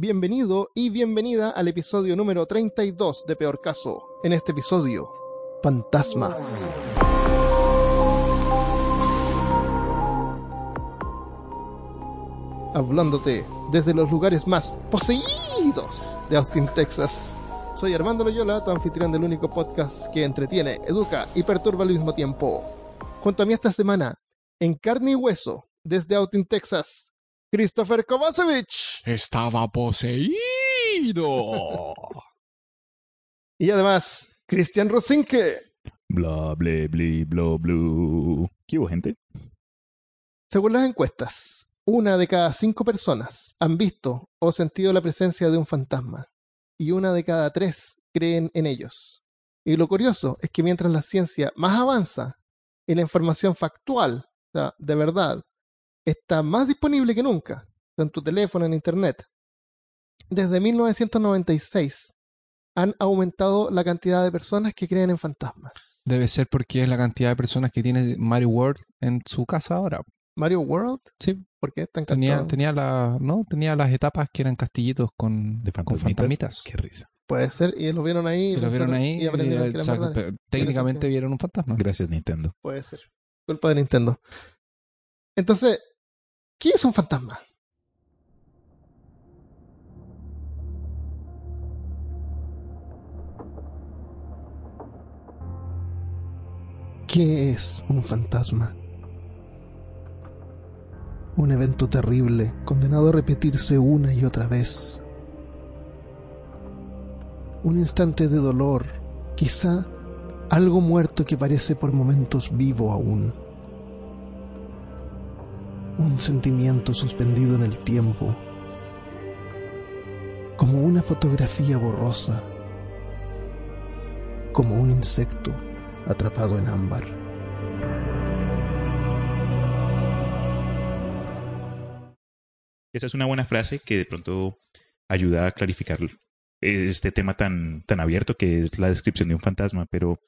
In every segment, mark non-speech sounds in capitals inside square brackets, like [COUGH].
bienvenido y bienvenida al episodio número 32 de Peor Caso. En este episodio, fantasmas. Hablándote desde los lugares más poseídos de Austin, Texas. Soy Armando Loyola, tu anfitrión del único podcast que entretiene, educa y perturba al mismo tiempo. Junto a mí esta semana, en carne y hueso, desde Austin, Texas, Christopher Kovacevic. Estaba poseído. Y además, Cristian Rosinke. Bla, ble, bli, bla, blu. ¿Qué hubo, gente? Según las encuestas, una de cada cinco personas han visto o sentido la presencia de un fantasma y una de cada tres creen en ellos. Y lo curioso es que mientras la ciencia más avanza y la información factual, o sea, de verdad, está más disponible que nunca, en tu teléfono, en internet, desde 1996 han aumentado la cantidad de personas que creen en fantasmas. Debe ser porque es la cantidad de personas que tiene Mario World en su casa ahora. Mario World, Sí, ¿por qué tenía, tenía, la, ¿no? tenía las etapas que eran castillitos con, de con fantasmitas. Qué risa. Puede ser, y lo vieron ahí. Y lo vieron ahí y aprendieron y, que eran o sea, verdades. pero técnicamente vieron un fantasma. Gracias, Nintendo. Puede ser. Culpa de Nintendo. Entonces, ¿qué es un fantasma? ¿Qué es un fantasma? Un evento terrible, condenado a repetirse una y otra vez. Un instante de dolor, quizá algo muerto que parece por momentos vivo aún. Un sentimiento suspendido en el tiempo, como una fotografía borrosa, como un insecto atrapado en ámbar. Esa es una buena frase que de pronto ayuda a clarificar este tema tan, tan abierto que es la descripción de un fantasma, pero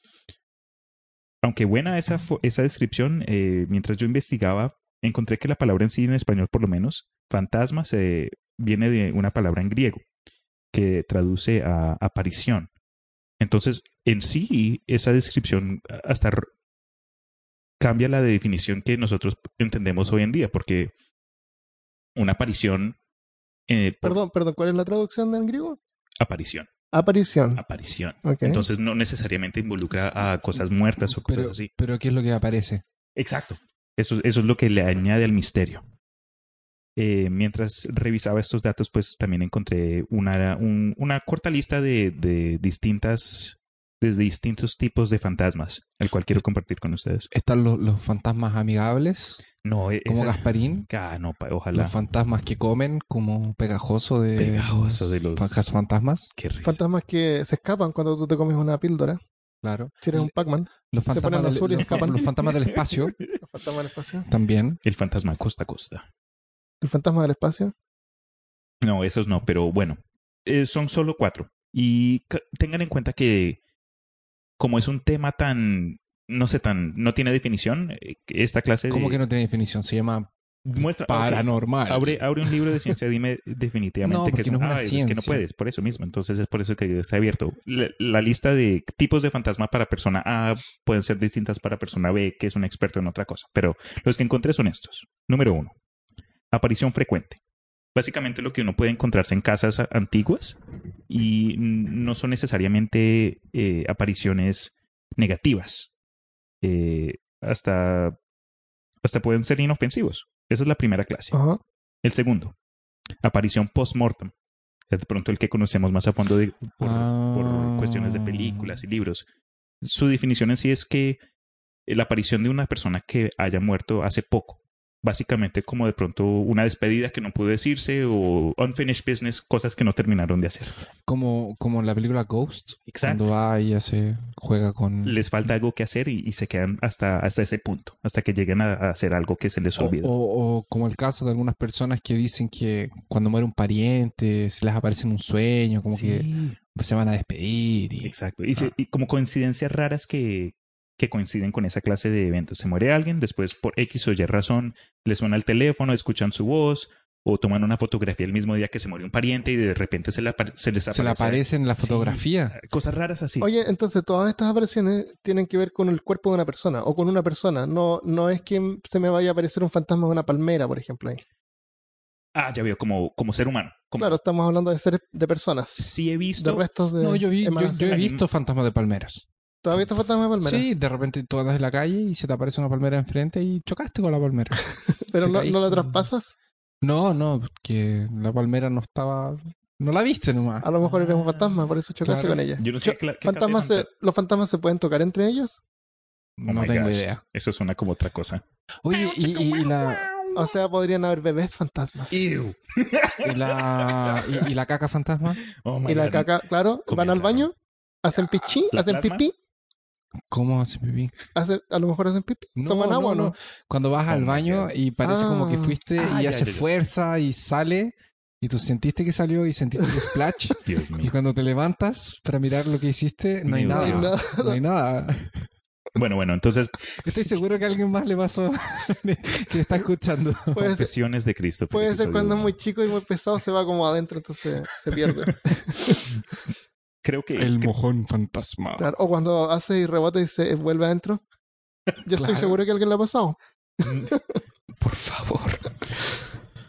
aunque buena esa, esa descripción, eh, mientras yo investigaba, encontré que la palabra en sí, en español por lo menos, fantasma, se, viene de una palabra en griego que traduce a aparición. Entonces, en sí, esa descripción hasta cambia la definición que nosotros entendemos hoy en día, porque una aparición... eh, por- Perdón, perdón, ¿cuál es la traducción en griego? Aparición. Aparición. Aparición. Entonces no necesariamente involucra a cosas muertas o cosas Pero, así. pero ¿qué es lo que aparece? Exacto. Eso, eso es lo que le añade al misterio. Eh, mientras revisaba estos datos, pues también encontré una, un- una corta lista de, de distintas, desde distintos tipos de fantasmas, el cual quiero compartir con ustedes. Están los, los fantasmas amigables, No, e- como Gasparín. Ah, no, ojalá. Los fantasmas que comen, como pegajoso de, Pegajoso de los- fan- fantasmas. Qué risa. Fantasmas que se escapan cuando tú te comes una píldora. Claro. Si eres un Pac-Man. Los Se ponen azul y los, escapan. los fantasmas del espacio [LAUGHS] Los fantasmas del espacio. también. El fantasma costa a costa. El fantasma del espacio. No, esos no, pero bueno, eh, son solo cuatro. Y tengan en cuenta que como es un tema tan, no sé, tan, no tiene definición, eh, esta clase de... ¿Cómo que no tiene definición? Se llama Muestra, paranormal. Abre, abre un libro de ciencia, dime definitivamente No, que es, no una Ah, es que no puedes, por eso mismo. Entonces es por eso que está abierto. La, la lista de tipos de fantasma para persona A pueden ser distintas para persona B, que es un experto en otra cosa. Pero los que encontré son estos. Número uno, aparición frecuente. Básicamente lo que uno puede encontrarse en casas antiguas y no son necesariamente eh, apariciones negativas. Eh, hasta, hasta pueden ser inofensivos. Esa es la primera clase. Ajá. El segundo, aparición post-mortem. De pronto el que conocemos más a fondo de- por, Ah. por cuestiones de películas y libros. Su definición en sí es que la aparición de una persona que haya muerto hace poco. Básicamente como de pronto una despedida que no pudo decirse o unfinished business, cosas que no terminaron de hacer. Como, como la película Ghost. Exacto. Cuando va y se juega con... Les falta algo que hacer y, y se quedan hasta, hasta ese punto, hasta que lleguen a, a hacer algo que se les O, olvidó. o- o como el caso de algunas personas que dicen que cuando muere un pariente se les aparece en un sueño, como que se van a despedir. Y... Exacto. Y, se- y como coincidencias raras que, que coinciden con esa clase de eventos. Se muere alguien, después por X o Y razón le suena el teléfono, escuchan su voz o toman una fotografía el mismo día que se murió un pariente y de repente se, le apare- se les Se le aparece en la Sí, fotografía. cosas raras así. Oye, entonces todas estas apariciones tienen que ver con el cuerpo de una persona o con una persona. No, no es que se me vaya a aparecer un fantasma de una palmera, por ejemplo. Ahí. Ah, ya veo, como, como ser humano. Como, Claro, estamos hablando de seres de personas, Sí he de visto. restos de. No, yo, vi, yo, he visto fantasmas de palmeras. ¿Todavía está fantasma de palmera? Sí, de repente tú andas en la calle y se te aparece una palmera enfrente y chocaste con la palmera. [LAUGHS] Pero te no, la traspasas. No, no, que la palmera no estaba. No la viste nomás. A lo mejor eres un fantasma, por eso chocaste Claro. con ella. Yo no sé qué fantasmas se- ¿Los fantasmas se pueden tocar entre ellos? Oh no my tengo gosh. idea. Eso suena como otra cosa. Oye, y, y- y la, O sea, podrían haber bebés fantasmas. [LAUGHS] y la, y, y la caca fantasma, Oh my Y la God. caca, claro, van al baño, hacen pichí, ¿La hacen plasma? pipí, ¿cómo hace pipí? hacen- a lo mejor hacen pipí, No, toman agua o no. no. Cuando vas al baño y parece como que Ah. fuiste Ah, y ya, hace ya, ya. fuerza y sale y tú sentiste que salió y sentiste el [LAUGHS] splash Dios y mío. cuando te levantas para mirar lo que hiciste no hay nada. Nada. No hay nada. Bueno, bueno, entonces, Estoy seguro que a alguien más le pasó [LAUGHS] que está escuchando. Puede ser, confesiones de Cristo. puede ser cuando es muy chico y muy pesado, se va como adentro, entonces se pierde. [LAUGHS] Creo que. El mojón fantasma. Claro, O cuando hace y rebota y se vuelve adentro. Yo estoy seguro que a alguien le ha pasado. Por favor.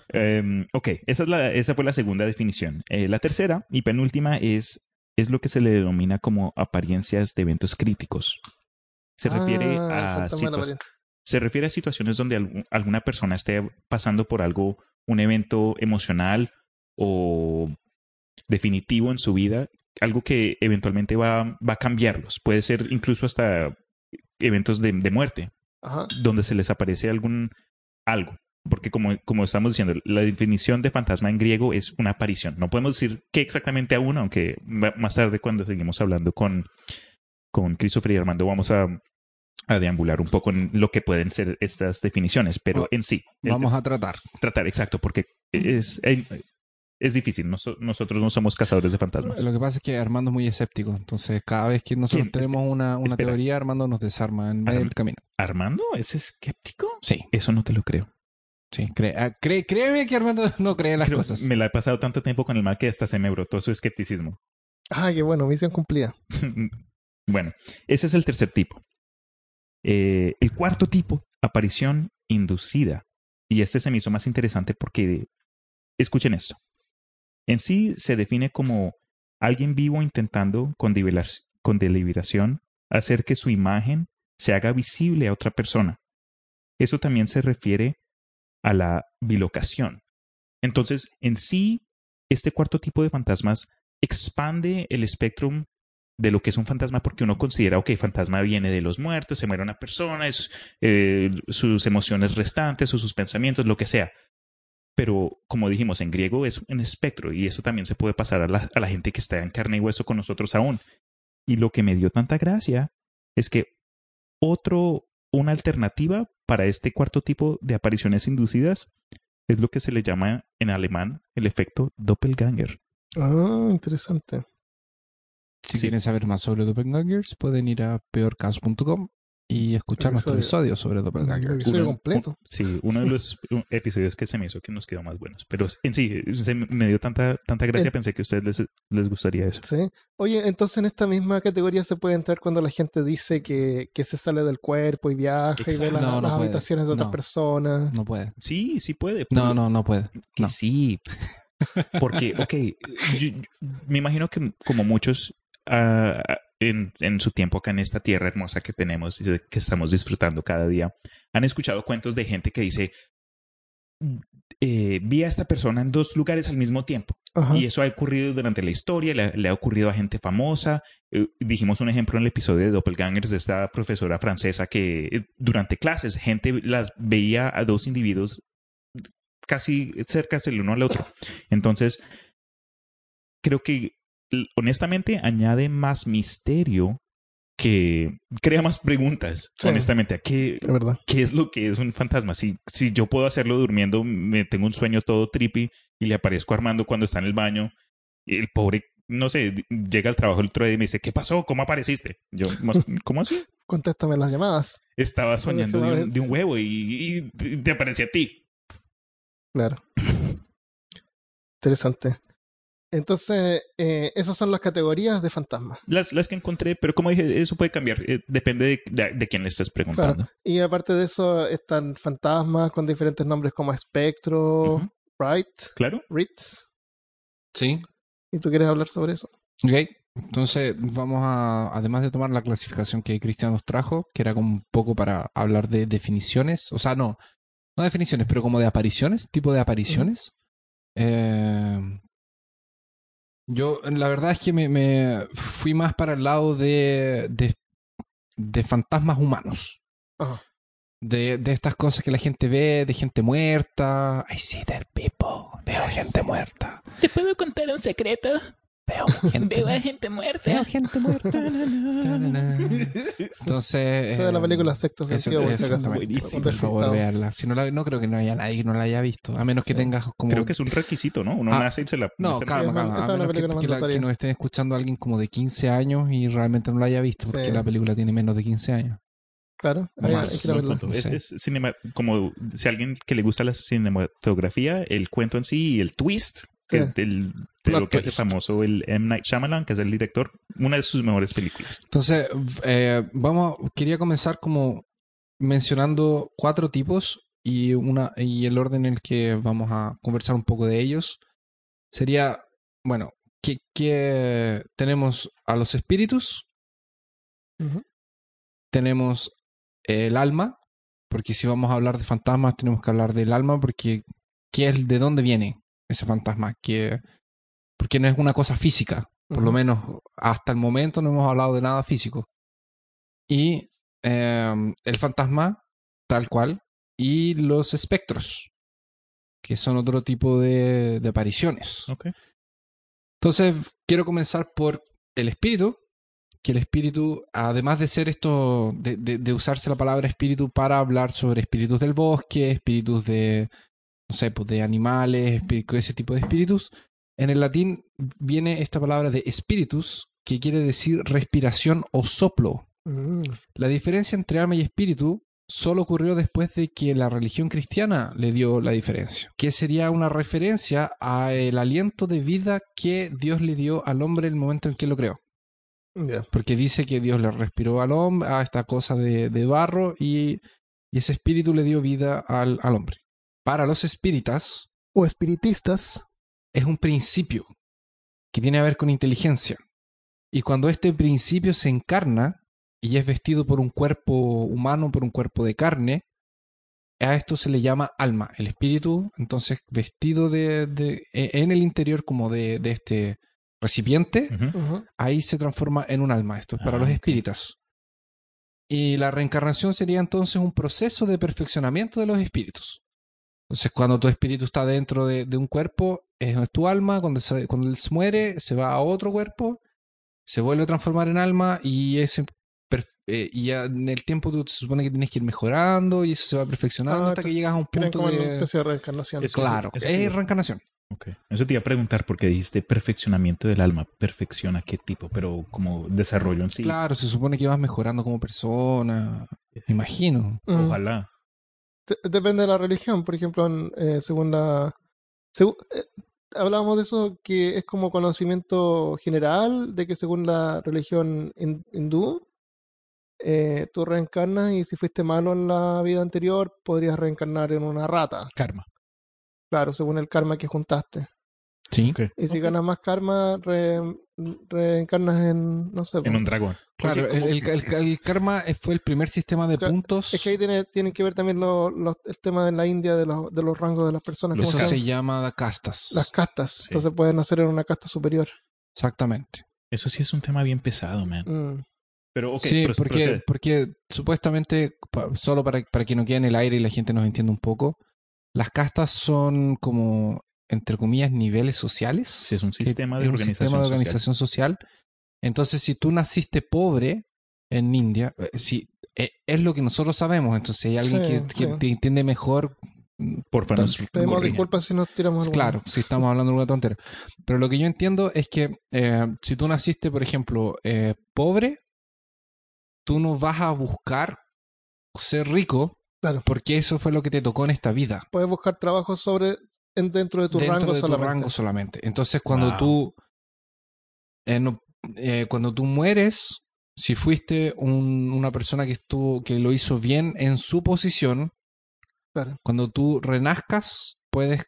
Em, ok, esa, es la, esa fue la segunda definición. Eh, la tercera y penúltima es, es lo que se le denomina como apariencias de eventos críticos. Se refiere, Ah, el a se refiere a situaciones donde alguna persona esté pasando por algo, un evento emocional o definitivo en su vida, algo que eventualmente va, va a cambiarlos. Puede ser incluso hasta eventos de- de muerte, Ajá. donde se les aparece algún algo. Porque como, como estamos diciendo, la definición de fantasma en griego es una aparición. No podemos decir qué exactamente aún, aunque ma- más tarde cuando seguimos hablando con, con Christopher y Armando vamos a, a deambular un poco en lo que pueden ser estas definiciones. Pero en sí, el Vamos a tratar. tratar exacto, porque es, es difícil. Noso- nosotros no somos cazadores de fantasmas. Lo que pasa es que Armando es muy escéptico. Entonces, cada vez que nosotros ¿Quién? tenemos una, una teoría, Armando nos desarma en medio Arma- del camino. ¿Armando es escéptico? Sí, Eso no te lo creo. sí. Cree, ah, cree- créeme que Armando [LAUGHS] no cree en las Creo- cosas. Me la he pasado tanto tiempo con el mal que hasta se me brotó su escepticismo. Ah, qué bueno, misión cumplida. [LAUGHS] bueno, ese es el tercer tipo. Eh, el cuarto tipo, aparición inducida. Y este se me hizo más interesante porque, escuchen esto. En sí se define como alguien vivo intentando con, deliberación hacer que su imagen se haga visible a otra persona. Eso también se refiere a la bilocación. Entonces, en sí, este cuarto tipo de fantasmas expande el espectro de lo que es un fantasma porque uno considera, ok, fantasma viene de los muertos, se muere una persona, es, eh, sus emociones restantes o sus pensamientos, lo que sea. Pero como dijimos, en griego es un espectro y eso también se puede pasar a la, a la gente que está en carne y hueso con nosotros aún. Y lo que me dio tanta gracia es que otro, una alternativa para este cuarto tipo de apariciones inducidas es lo que se le llama en alemán el efecto Doppelganger. Ah, interesante. Si Sí. quieren saber más sobre Doppelgangers, pueden ir a peorcaso.com y escuchar nuestro Episodio. sobre El Doppelgangers. episodio completo. Sí, uno de los [LAUGHS] episodios que se me hizo que nos quedó más buenos. Pero en sí, se me dio tanta, tanta gracia, En- pensé que a ustedes les, les gustaría eso. Sí. Oye, entonces en esta misma categoría se puede entrar cuando la gente dice que, que se sale del cuerpo y viaja y ve la- No, no las puede. habitaciones de otras No. personas. No puede. Sí, sí puede. No, no, no puede. Que No. sí. Porque, ok, yo- yo- me imagino que como muchos ah, en, en su tiempo acá en esta tierra hermosa que tenemos y que estamos disfrutando cada día, han escuchado cuentos de gente que dice, eh, vi a esta persona en dos lugares al mismo tiempo. Ajá. Y eso ha ocurrido durante la historia, le, le ha ocurrido a gente famosa. Eh, dijimos un ejemplo en el episodio de Doppelgangers de esta profesora francesa que eh, durante clases gente las veía a dos individuos casi cerca el uno al otro. Entonces, creo que honestamente añade más misterio que crea más preguntas. Sí. Honestamente, ¿a qué, Es verdad. ¿qué es lo que es un fantasma? Si, si yo puedo hacerlo durmiendo, me tengo un sueño todo trippy y le aparezco a Armando cuando está en el baño, el pobre, no sé, llega al trabajo el otro día y me dice, ¿qué pasó? ¿Cómo apareciste? Yo, "Mas- [LAUGHS] ¿cómo así? Contéstame las llamadas. Estaba soñando de un, de un huevo y, y te aparecía a ti. Claro. [LAUGHS] Interesante. Entonces, eh, esas son las categorías de fantasmas. Las, las que encontré, pero como dije, eso puede cambiar. eh, depende de, de- de quién le estés preguntando. Y aparte de eso, están fantasmas con diferentes nombres como Espectro. Bright, Claro. Ritz. Sí. ¿Y tú quieres hablar sobre eso? Ok. Entonces, vamos a, además de tomar la clasificación que Cristian nos trajo, que era como un poco para hablar de definiciones, o sea, no, no definiciones, pero como de apariciones, tipo de apariciones. Eh, yo, la verdad es que me, me fui más para el lado de, de, de fantasmas humanos. Ajá. De, de estas cosas que la gente ve, de gente muerta. I see dead people. Veo gente muerta. ¿Te puedo contar un secreto? Veo [LAUGHS] gente Veo a muerta. gente muerta. Veo gente muerta. Entonces. Esa de la eh, película Sexto Sentido, por si. Buenísimo. Por favor, veanla. Si no, la, no creo que no haya nadie que no la haya visto. A menos que Sí. tengas como. Creo que es un requisito, ¿no? Uno Ah, nace y se la No, calma, calma. esa A es una menos que, que la- que nos estén escuchando alguien como de 15 años y realmente no la haya visto, porque Sí. la película tiene menos de 15 años. Claro, No hay, que a verla. Es, es cinema- como si a alguien que le gusta la cinematografía, el cuento en sí y el twist, que Sí. es del, de lo que hace famoso el M. Night Shyamalan, que es el director, una de sus mejores películas. Entonces, eh, vamos, quería comenzar como mencionando cuatro tipos y una y el orden en el que vamos a conversar un poco de ellos sería, bueno, que, que tenemos a los espíritus, tenemos el alma, porque si vamos a hablar de fantasmas tenemos que hablar del alma, porque ¿qué es, ¿de dónde viene ese fantasma? Que, porque no es una cosa física, por lo menos hasta el momento no hemos hablado de nada físico. Y eh, el fantasma, tal cual, y los espectros, que son otro tipo de, de apariciones. Entonces, quiero comenzar por el espíritu, que el espíritu, además de ser esto, de, de- de usarse la palabra espíritu para hablar sobre espíritus del bosque, espíritus de, no sé, pues de animales, ese tipo de espíritus, en el latín viene esta palabra de espíritus, que quiere decir respiración o soplo. Mm, La diferencia entre alma y espíritu solo ocurrió después de que la religión cristiana le dio la diferencia, que sería una referencia a el aliento de vida que Dios le dio al hombre en el momento en que lo creó. Porque dice que Dios le respiró al hombre a esta cosa de, de barro y, y ese espíritu le dio vida al, al hombre. Para los espíritas O espiritistas. es un principio que tiene que ver con inteligencia. Y cuando este principio se encarna y es vestido por un cuerpo humano, por un cuerpo de carne, a esto se le llama alma. El espíritu, entonces, vestido de, de- e- en el interior como de, de este recipiente, ahí se transforma en un alma. Esto es para Ah, los espíritas. Y la reencarnación sería entonces un proceso de perfeccionamiento de los espíritus. Entonces, cuando tu espíritu está dentro de, de un cuerpo, es tu alma. Cuando, se- cuando él se muere, se va a otro cuerpo, se vuelve a transformar en alma y ese eh, y ya en el tiempo tú se supone que tienes que ir mejorando y eso se va perfeccionando Ah, hasta que llegas a un punto como de... especie de reencarnación. Eso- Claro, eso es reencarnación. Ok. Eso te iba a preguntar porque dijiste perfeccionamiento del alma. ¿Perfecciona qué tipo? Pero como desarrollo en sí. Claro, se supone que vas mejorando como persona, me imagino. Ojalá. De- Depende de la religión, por ejemplo, en, eh, según la... eh, hablábamos de eso que es como conocimiento general, de que según la religión hin- hindú, eh, tú reencarnas y si fuiste malo en la vida anterior, podrías reencarnar en una rata. Karma. Claro, según el karma que juntaste. Sí. Y si ganas más karma, re- reencarnas en, no sé. En un dragón. Claro, Oye, ¿cómo- el, el- el- el karma fue el primer sistema de Claro, puntos. Es que ahí tiene, tienen que ver también lo- el tema en la India de los, de los rangos de las personas. Eso se llama castas. Las castas. Sí. Entonces pueden nacer en una casta superior. Exactamente. Eso sí es un tema bien pesado, man. Mm. Pero, ok, sí, porque, procede. porque supuestamente, pa- solo para, para que no quede en el aire y la gente nos entienda un poco, las castas son como, entre comillas, niveles sociales. Sí, es un sistema de es un organización sistema de social. organización social. Entonces, si tú naciste pobre en India, eh, si, eh, es lo que nosotros sabemos. Entonces, si hay alguien Sí, que, te entiende mejor, Porfa, Tan- nos Pedimos disculpas si nos tiramos alguna. Claro, si estamos hablando de una tontera. Pero lo que yo entiendo es que eh, si tú naciste, por ejemplo, eh, pobre, tú no vas a buscar ser rico Claro. porque eso fue lo que te tocó en esta vida. Puedes buscar trabajos sobre en- dentro de tu dentro rango de tu solamente. rango solamente. Entonces, cuando Wow. tú eh, no- eh, cuando tú mueres, si fuiste un- una persona que estuvo que lo hizo bien en su posición, Claro. cuando tú renazcas, puedes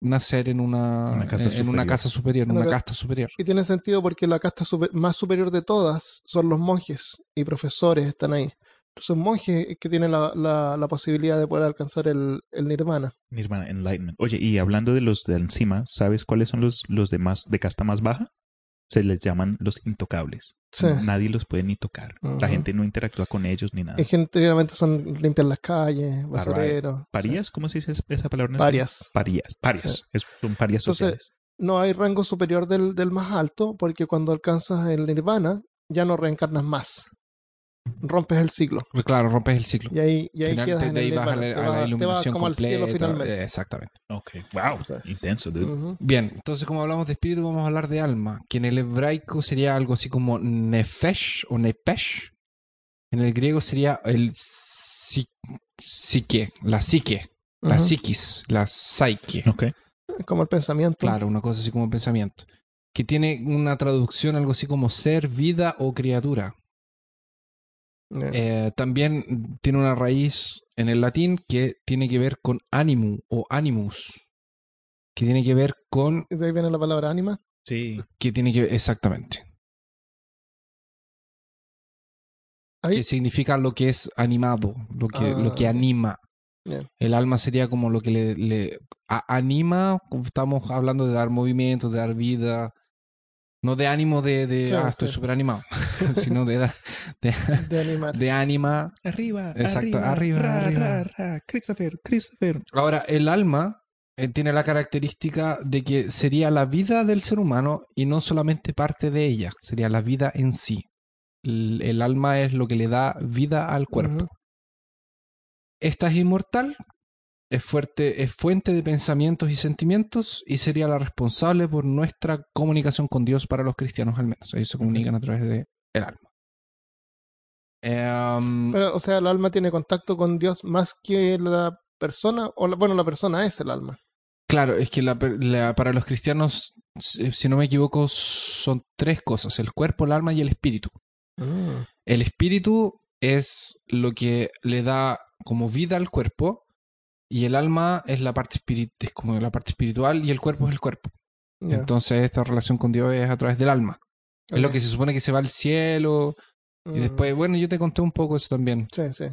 nacer en una, Una casta en, en una superior. casa superior, en Una una ca- casta superior. Y tiene sentido porque la casta super- más superior de todas son los monjes y profesores están ahí. Entonces, un monje es que tiene la, la, la posibilidad de poder alcanzar el, el nirvana. Nirvana, Enlightenment. Oye, y hablando de los de encima, ¿sabes cuáles son los, los de más, de casta más baja? Se les llaman los intocables. Sí. Nadie los puede ni tocar. La gente no interactúa con ellos ni nada. Y generalmente son limpiar las calles, basureros. ¿Parías? ¿Cómo se dice esa palabra? en? Parias. Parías. Parias. Sí. Es- son parias Entonces, sociales. No hay rango superior del, del más alto porque cuando alcanzas el nirvana ya no reencarnas más. Rompes el ciclo. Pues Claro, rompes el ciclo. Y ahí, y ahí Final- quedas de, en el ahí vas a la, Te a la vas- te vas iluminación como al cielo completa. finalmente. eh, exactamente. Ok. Wow. Intenso, dude. Ujú. Bien, entonces como hablamos de espíritu, vamos a hablar de alma, que en el hebraico sería algo así como nefesh o nepesh. En el griego sería el psi- psique, la psique, la Ujú. psiquis, la psyche. Ok. Como el pensamiento. Claro, una cosa así como pensamiento. Que tiene una traducción algo así como ser, vida o criatura. Eh, Eh, también tiene una raíz en el latín que tiene que ver con animu o animus. Que tiene que ver con... de ahí viene la palabra ánima. Sí. Que tiene que ver exactamente. Ahí, que significa lo que es animado, lo que, Ah, lo que anima. El alma sería como lo que le, le a- anima, como estamos hablando de dar movimiento, de dar vida, no de ánimo de, de ah, estoy sí. súper animado, [LAUGHS] sino de, de, [LAUGHS] de animar. de ánima. Arriba. Exacto, arriba, arriba. Christopher, Christopher. Ahora, el alma eh, tiene la característica de que sería la vida del ser humano y no solamente parte de ella, sería la vida en sí. El, el alma es lo que le da vida al cuerpo. Ujú. Esta es inmortal, es, fuerte, es fuente de pensamientos y sentimientos y sería la responsable por nuestra comunicación con Dios para los cristianos al menos. Ellos se comunican a través de el alma. Em, Pero, o sea, el alma tiene contacto con Dios más que la persona, o la- bueno, la persona es el alma. claro, es que la para los cristianos, si no me equivoco, son tres cosas, el cuerpo, el alma y el espíritu. Mm. El espíritu es lo que le da como vida al cuerpo y el alma es la parte es como la parte espiritual y el cuerpo es el cuerpo. Entonces esta relación con Dios es a través del alma. Es lo que se supone que se va al cielo y Mm. después, bueno, yo te conté un poco eso también. Sí, sí.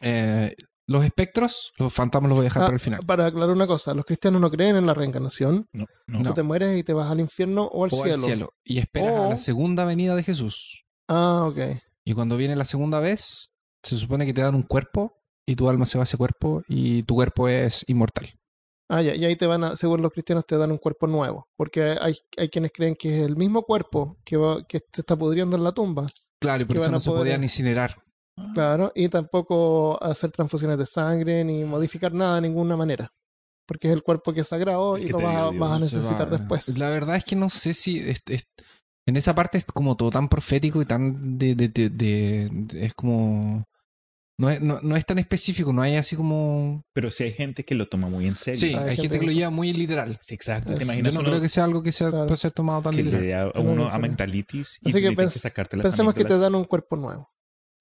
Eh, los espectros, los fantasmas los voy a dejar Ah, para el final. Para aclarar una cosa, los cristianos no creen en la reencarnación. No, no. Te mueres y te vas al infierno o al, o cielo. al cielo. Y esperas a la segunda venida de Jesús. Ah, ok. Y cuando viene la segunda vez, se supone que te dan un cuerpo y tu alma se va a ese cuerpo y tu cuerpo es inmortal. Ah, ya, y ahí te van a, según los cristianos, te dan un cuerpo nuevo. Porque hay, hay quienes creen que es el mismo cuerpo que, va, que se está pudriendo en la tumba. Claro, y por eso no se poder- podían incinerar. Claro, y tampoco hacer transfusiones de sangre ni modificar nada de ninguna manera. Porque es el cuerpo que es sagrado El y que lo vas a, vas necesitar va- después. La verdad es que no sé si es- es- en esa parte es como todo tan profético y tan de, de- de- de- de- es como no es, no, no es tan específico, no hay así como Pero sí hay gente que lo toma muy en serio. sí, Hay hay, gente gente que que- lo lleva muy literal. Sí, exacto. Yo ¿Te Yo imaginas no uno creo que sea algo que sea, Claro. pueda ser tomado tan que le literal. da a No, uno no sé. amigdalitis y Así que que sacarte las Pensemos que te dan un cuerpo nuevo.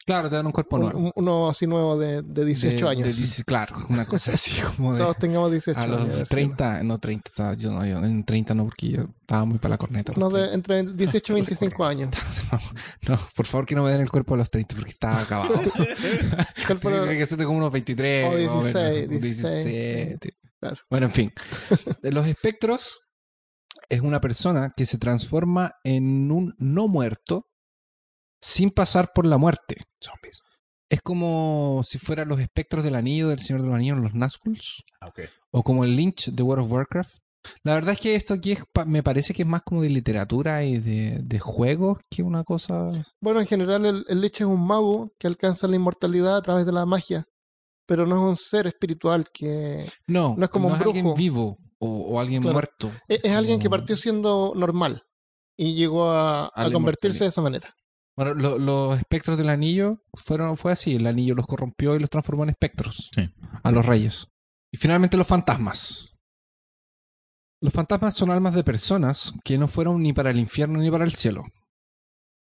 Claro, te dan un cuerpo nuevo. un- uno así nuevo de, de 18 De- años. de 10 claro, una cosa [LAUGHS] así como de Todos tengamos 18 a años. a los ver si- 30, no 30, estaba- yo no, yo en 30 no, porque yo estaba muy para la corneta. No, de, 30. entre [LAUGHS] 18 y 25 años. [LAUGHS] No, por favor que no me den el cuerpo a los 30 porque estaba acabado. Cuerpo- Tiene que ser como unos 23. O más o menos, 16, un 16. 17. Claro. Bueno, en fin. Los espectros es una persona que se transforma en un no muerto sin pasar por la muerte. Zombies. Es como si fueran los espectros del anillo del Señor de los Anillos, los Nazguls, Ah, ok. o como el Lynch de World of Warcraft. La verdad es que esto aquí es pa- me parece que es más como de literatura y de, de juegos que una cosa. Bueno, en general el, el Lich es un mago que alcanza la inmortalidad a través de la magia, pero no es un ser espiritual que... No, No es como un alguien brujo. vivo o, o alguien Claro. muerto. Es, es alguien que partió siendo normal y llegó a, A convertirse de esa manera. Bueno, lo- los espectros del anillo fueron, fue así. El anillo los corrompió y los transformó en espectros Sí. a los reyes. Y finalmente los fantasmas. Los fantasmas son almas de personas que no fueron ni para el infierno ni para el cielo.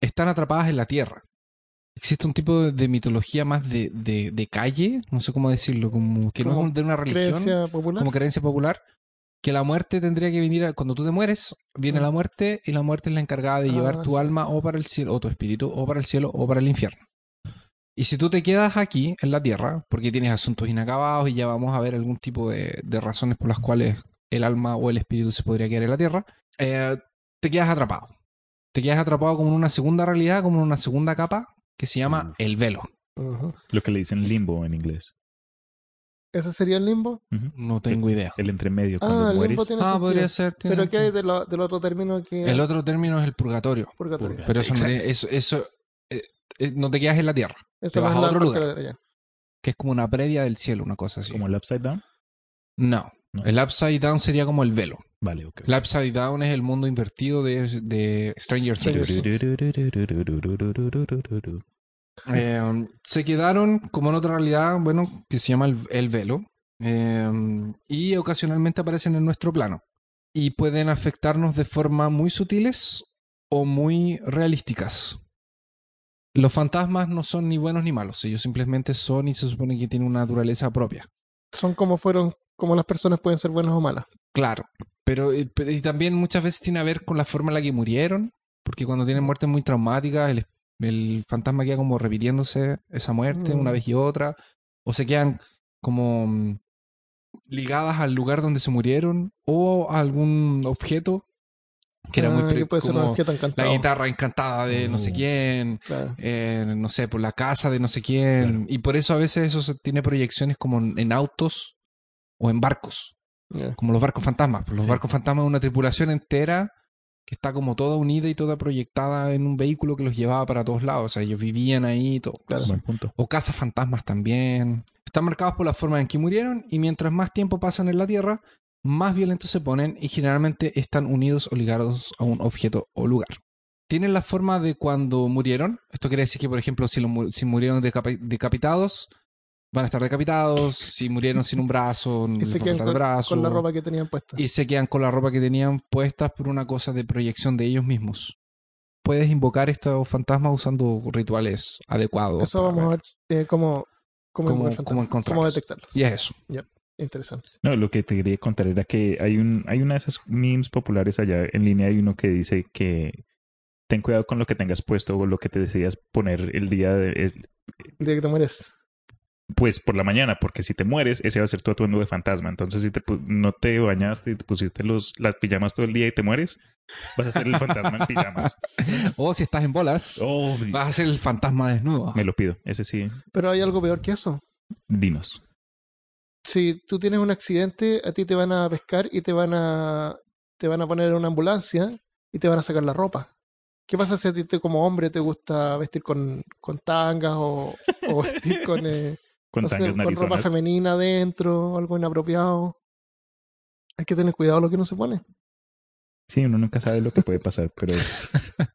Están atrapadas en la tierra. Existe un tipo de, de mitología más de, de- de calle, no sé cómo decirlo, como que no es de una religión, Creencia popular. como creencia popular, que la muerte tendría que venir, a- cuando tú te mueres, viene Mm. la muerte y la muerte es la encargada de Ah, llevar tu sí. alma o para el cielo, o tu espíritu, o para el cielo, o para el infierno. Y si tú te quedas aquí, en la tierra, porque tienes asuntos inacabados y ya vamos a ver algún tipo de, de razones por las cuales el alma o el espíritu se podría quedar en la tierra, eh, te quedas atrapado. Te quedas atrapado como en una segunda realidad, como en una segunda capa, que se llama Mm. el velo. Lo que le dicen limbo en inglés. ¿Ese sería el limbo? No tengo idea. El entremedio, cuando Ah, el mueres. limbo tiene Ah, sentido. podría ser. tiene Pero ¿qué hay de lo- del otro término que El otro término es el purgatorio. purgatorio? Purga. Pero eso, no, eso, eso eh, eh, no te quedas en la tierra, Eso te vas a la otro lugar. de que es como una previa del cielo, una cosa así. Como el upside down. No, No. el upside down sería como el velo. Vale, ok. El upside down es el mundo invertido de, de Stranger Things. Eh, se quedaron como en otra realidad, bueno, que se llama el, el velo. eh, y ocasionalmente aparecen en nuestro plano. Y pueden afectarnos de forma muy sutiles o muy realísticas. Los fantasmas no son ni buenos ni malos, ellos simplemente son y se supone que tienen una naturaleza propia. Son como fueron, como las personas pueden ser buenas o malas. Claro, pero, eh, y también muchas veces tiene a ver con la forma en la que murieron, porque cuando tienen muertes muy traumáticas, el, el fantasma queda como repitiéndose esa muerte Mm. una vez y otra, o se quedan como mm, ligadas al lugar donde se murieron o a algún objeto que era muy Ah, que puede ser un como objeto la guitarra encantada de no sé Mm. quién, Claro. eh, no sé, por la casa de no sé quién, y por eso a veces eso se tiene proyecciones como en- autos o en barcos como los barcos fantasmas. Los Sí. barcos fantasmas una tripulación entera que está como toda unida y toda proyectada en un vehículo que los llevaba para todos lados. O sea, ellos vivían ahí y todo. Claro. Punto. O casas fantasmas también. Están marcados por la forma en que murieron y mientras más tiempo pasan en la Tierra, más violentos se ponen y generalmente están unidos o ligados a un objeto o lugar. Tienen la forma de cuando murieron. Esto quiere decir que, por ejemplo, si, lo mu- si murieron decapi- decapitados, van a estar decapitados. Si murieron sin un brazo, [LAUGHS] Y se quedan con, brazo con la ropa que tenían puesta. y se quedan con la ropa que tenían puestas por una cosa de proyección de ellos mismos. Puedes invocar estos fantasmas usando rituales adecuados. Eso vamos a ver eh, cómo, cómo, Cómo- cómo detectarlos. Y es eso. Interesante. No, lo que te quería contar era que hay un hay una de esas memes populares allá en línea. Hay uno que dice que ten cuidado con lo que tengas puesto o lo que te decidas poner el día de, El día que te mueres. Pues por la mañana, porque si te mueres, ese va a ser tu atuendo de fantasma. Entonces, si te pu- no te bañaste y te pusiste los, las pijamas todo el día y te mueres, vas a ser el fantasma en pijamas. [LAUGHS] O si estás en bolas, Oh, vas a ser el fantasma desnudo. me lo pido. Ese sí, Pero hay algo peor que eso. dinos. Si tú tienes un accidente, a ti te van a pescar y te van a te van a poner en una ambulancia y te van a sacar la ropa. ¿Qué pasa si a ti te, como hombre te gusta vestir con, con tangas o, o [LAUGHS] vestir con, eh, Con tangas con ropa narizonas. femenina adentro, algo inapropiado? Hay que tener cuidado lo que uno se pone. Sí, uno nunca sabe lo que puede pasar, pero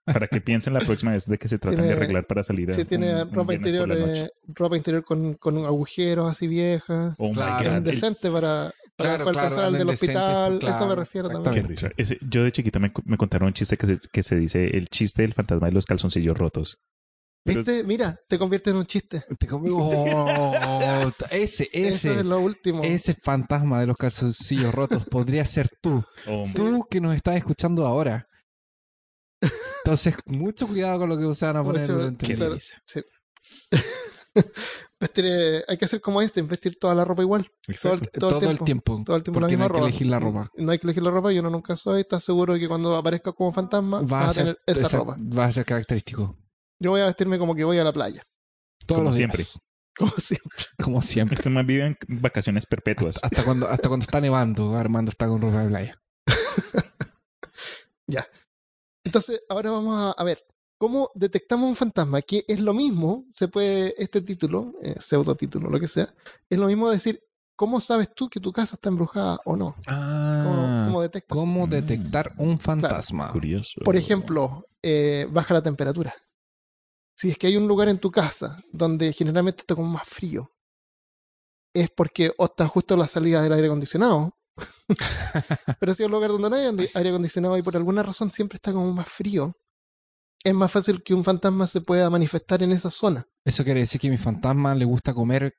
para que piensen la próxima vez de que se [LAUGHS] tratan de Tiene- arreglar para salir a Si tiene un- un ropa por interior, eh, ropa interior con, con agujeros así viejas. Oh my Claro. Es God, indecente para, para Claro, después claro, alcanzar del hospital. claro, Eso me refiero también. Ese- yo de chiquita me, me contaron un chiste que se, que se dice el chiste del fantasma de los calzoncillos rotos. Pero- ¿Viste? Mira, te convierte en un chiste. Te Oh, ese, [LAUGHS] Eso ese, es lo último. ese fantasma de los calzoncillos rotos podría ser tú. Oh. Tú que nos estás escuchando ahora. Entonces, mucho cuidado con lo que se van a poner Mucho- durante el delicia. Sí. [LAUGHS] vestir, eh, hay que hacer como Einstein, vestir toda la ropa igual. Todo el, Exacto. todo el Todo el tiempo. tiempo. Todo el tiempo la Porque no misma hay que ropa. elegir la ropa. No hay que elegir la ropa y uno nunca sabe. Estás seguro que cuando aparezca como fantasma Va vas a ser, tener esa, esa- ropa. va a ser característico. Yo voy a vestirme como que voy a la playa. Todos Como los siempre. días. Como siempre. Como siempre. [LAUGHS] Este más vive en vacaciones perpetuas. Hasta cuando, hasta cuando está nevando, Armando está con ropa de playa. [LAUGHS] Entonces, ahora vamos a, a ver. ¿Cómo detectamos un fantasma? Que es lo mismo, se puede, este título, eh, pseudo título, lo que sea, es lo mismo decir, ¿cómo sabes tú que tu casa está embrujada o no? ¿Cómo, Ah, cómo detectas? ¿cómo Mm. detectar un fantasma? Curioso. Por ejemplo, eh, baja la temperatura. Si es que hay un lugar en tu casa donde generalmente está como más frío, es porque o está justo a la salida del aire acondicionado, [LAUGHS] Pero si es un lugar donde no hay aire acondicionado y por alguna razón siempre está como más frío, es más fácil que un fantasma se pueda manifestar en esa zona. Eso quiere decir que a mi fantasma le gusta comer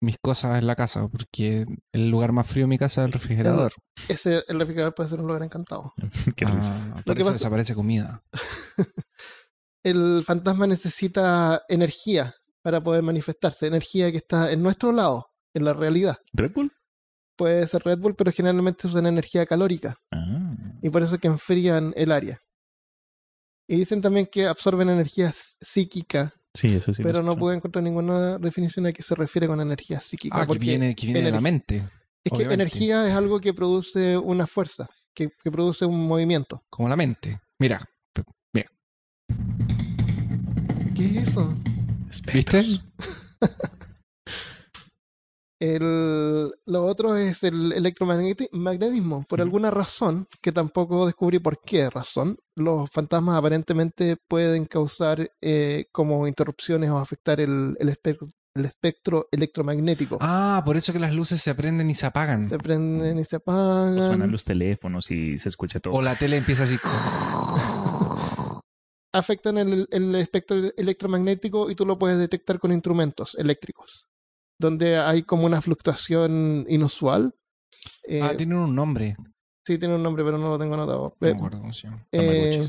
mis cosas en la casa, porque el lugar más frío de mi casa es el refrigerador. Ese, el refrigerador puede ser un lugar encantado. [LAUGHS] Qué. Ah, Lo que pasa- desaparece comida. [LAUGHS] El fantasma necesita energía para poder manifestarse, energía que está en nuestro lado, en la realidad. ¿Red Bull? Puede ser Red Bull, pero generalmente usan energía calórica Ah. y por eso es que enfrían el área. Y dicen también que absorben energía psíquica, Sí, eso sí. pero no pude encontrar ninguna definición a qué se refiere con energía psíquica. Ah, que viene, que viene de la mente. es que energía es algo que produce una fuerza, que, que produce un movimiento. Como la mente. Mira. ¿Qué es eso? ¿Viste? El, lo otro es el electromagnetismo. Por Ujú. alguna razón, que tampoco descubrí por qué razón, los fantasmas aparentemente pueden causar eh, como interrupciones o afectar el, el espectro, el espectro electromagnético. Ah, por eso que las luces se prenden y se apagan. Se prenden y se O suenan apagan. los teléfonos y se escucha todo. O la tele empieza así. Afectan el, el espectro electromagnético y tú lo puedes detectar con instrumentos eléctricos, donde hay como una fluctuación inusual. Eh, Ah, tienen un nombre. Sí, tiene un nombre, pero no lo tengo anotado. No Eh, me acuerdo cómo se llama. eh,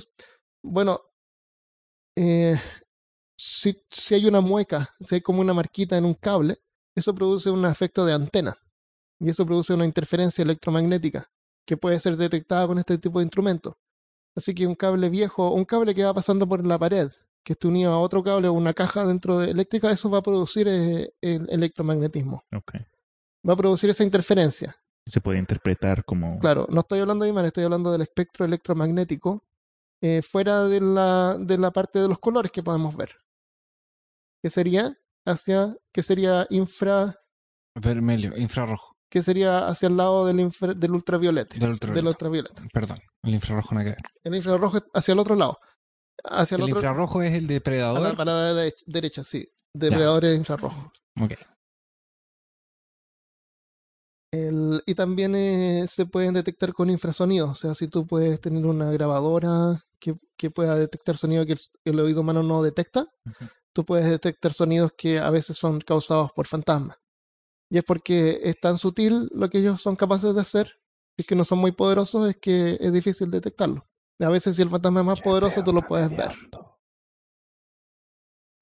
bueno, eh, si, si hay una mueca, si hay como una marquita en un cable, eso produce un efecto de antena. Y eso produce una interferencia electromagnética que puede ser detectada con este tipo de instrumentos. Así que un cable viejo, un cable que va pasando por la pared, que esté unido a otro cable o una caja dentro de eléctrica, eso va a producir eh, el electromagnetismo. Ok. Va a producir esa interferencia. Se puede interpretar como. Claro, no estoy hablando de imanes, estoy hablando del espectro electromagnético eh, fuera de la, de la parte de los colores que podemos ver. Que sería hacia, que sería infra, Vermelho, infrarrojo. Que sería hacia el lado del, infra- del ultravioleta. Del ultravioleta. Del ultravioleta. Perdón, el infrarrojo no que ver. El infrarrojo es hacia el otro lado. Hacia el, El otro infrarrojo es el a la, depredador. para la de- derecha, sí. Depredadores infrarrojos. Ok. El- y también eh, se pueden detectar con infrasonidos. O sea, si tú puedes tener una grabadora que, que pueda detectar sonido que el, el oído humano no detecta, tú puedes detectar sonidos que a veces son causados por fantasmas. Y es porque es tan sutil lo que ellos son capaces de hacer, y que no son muy poderosos, es que es difícil detectarlo. A veces si el fantasma es más poderoso, tú lo puedes ver.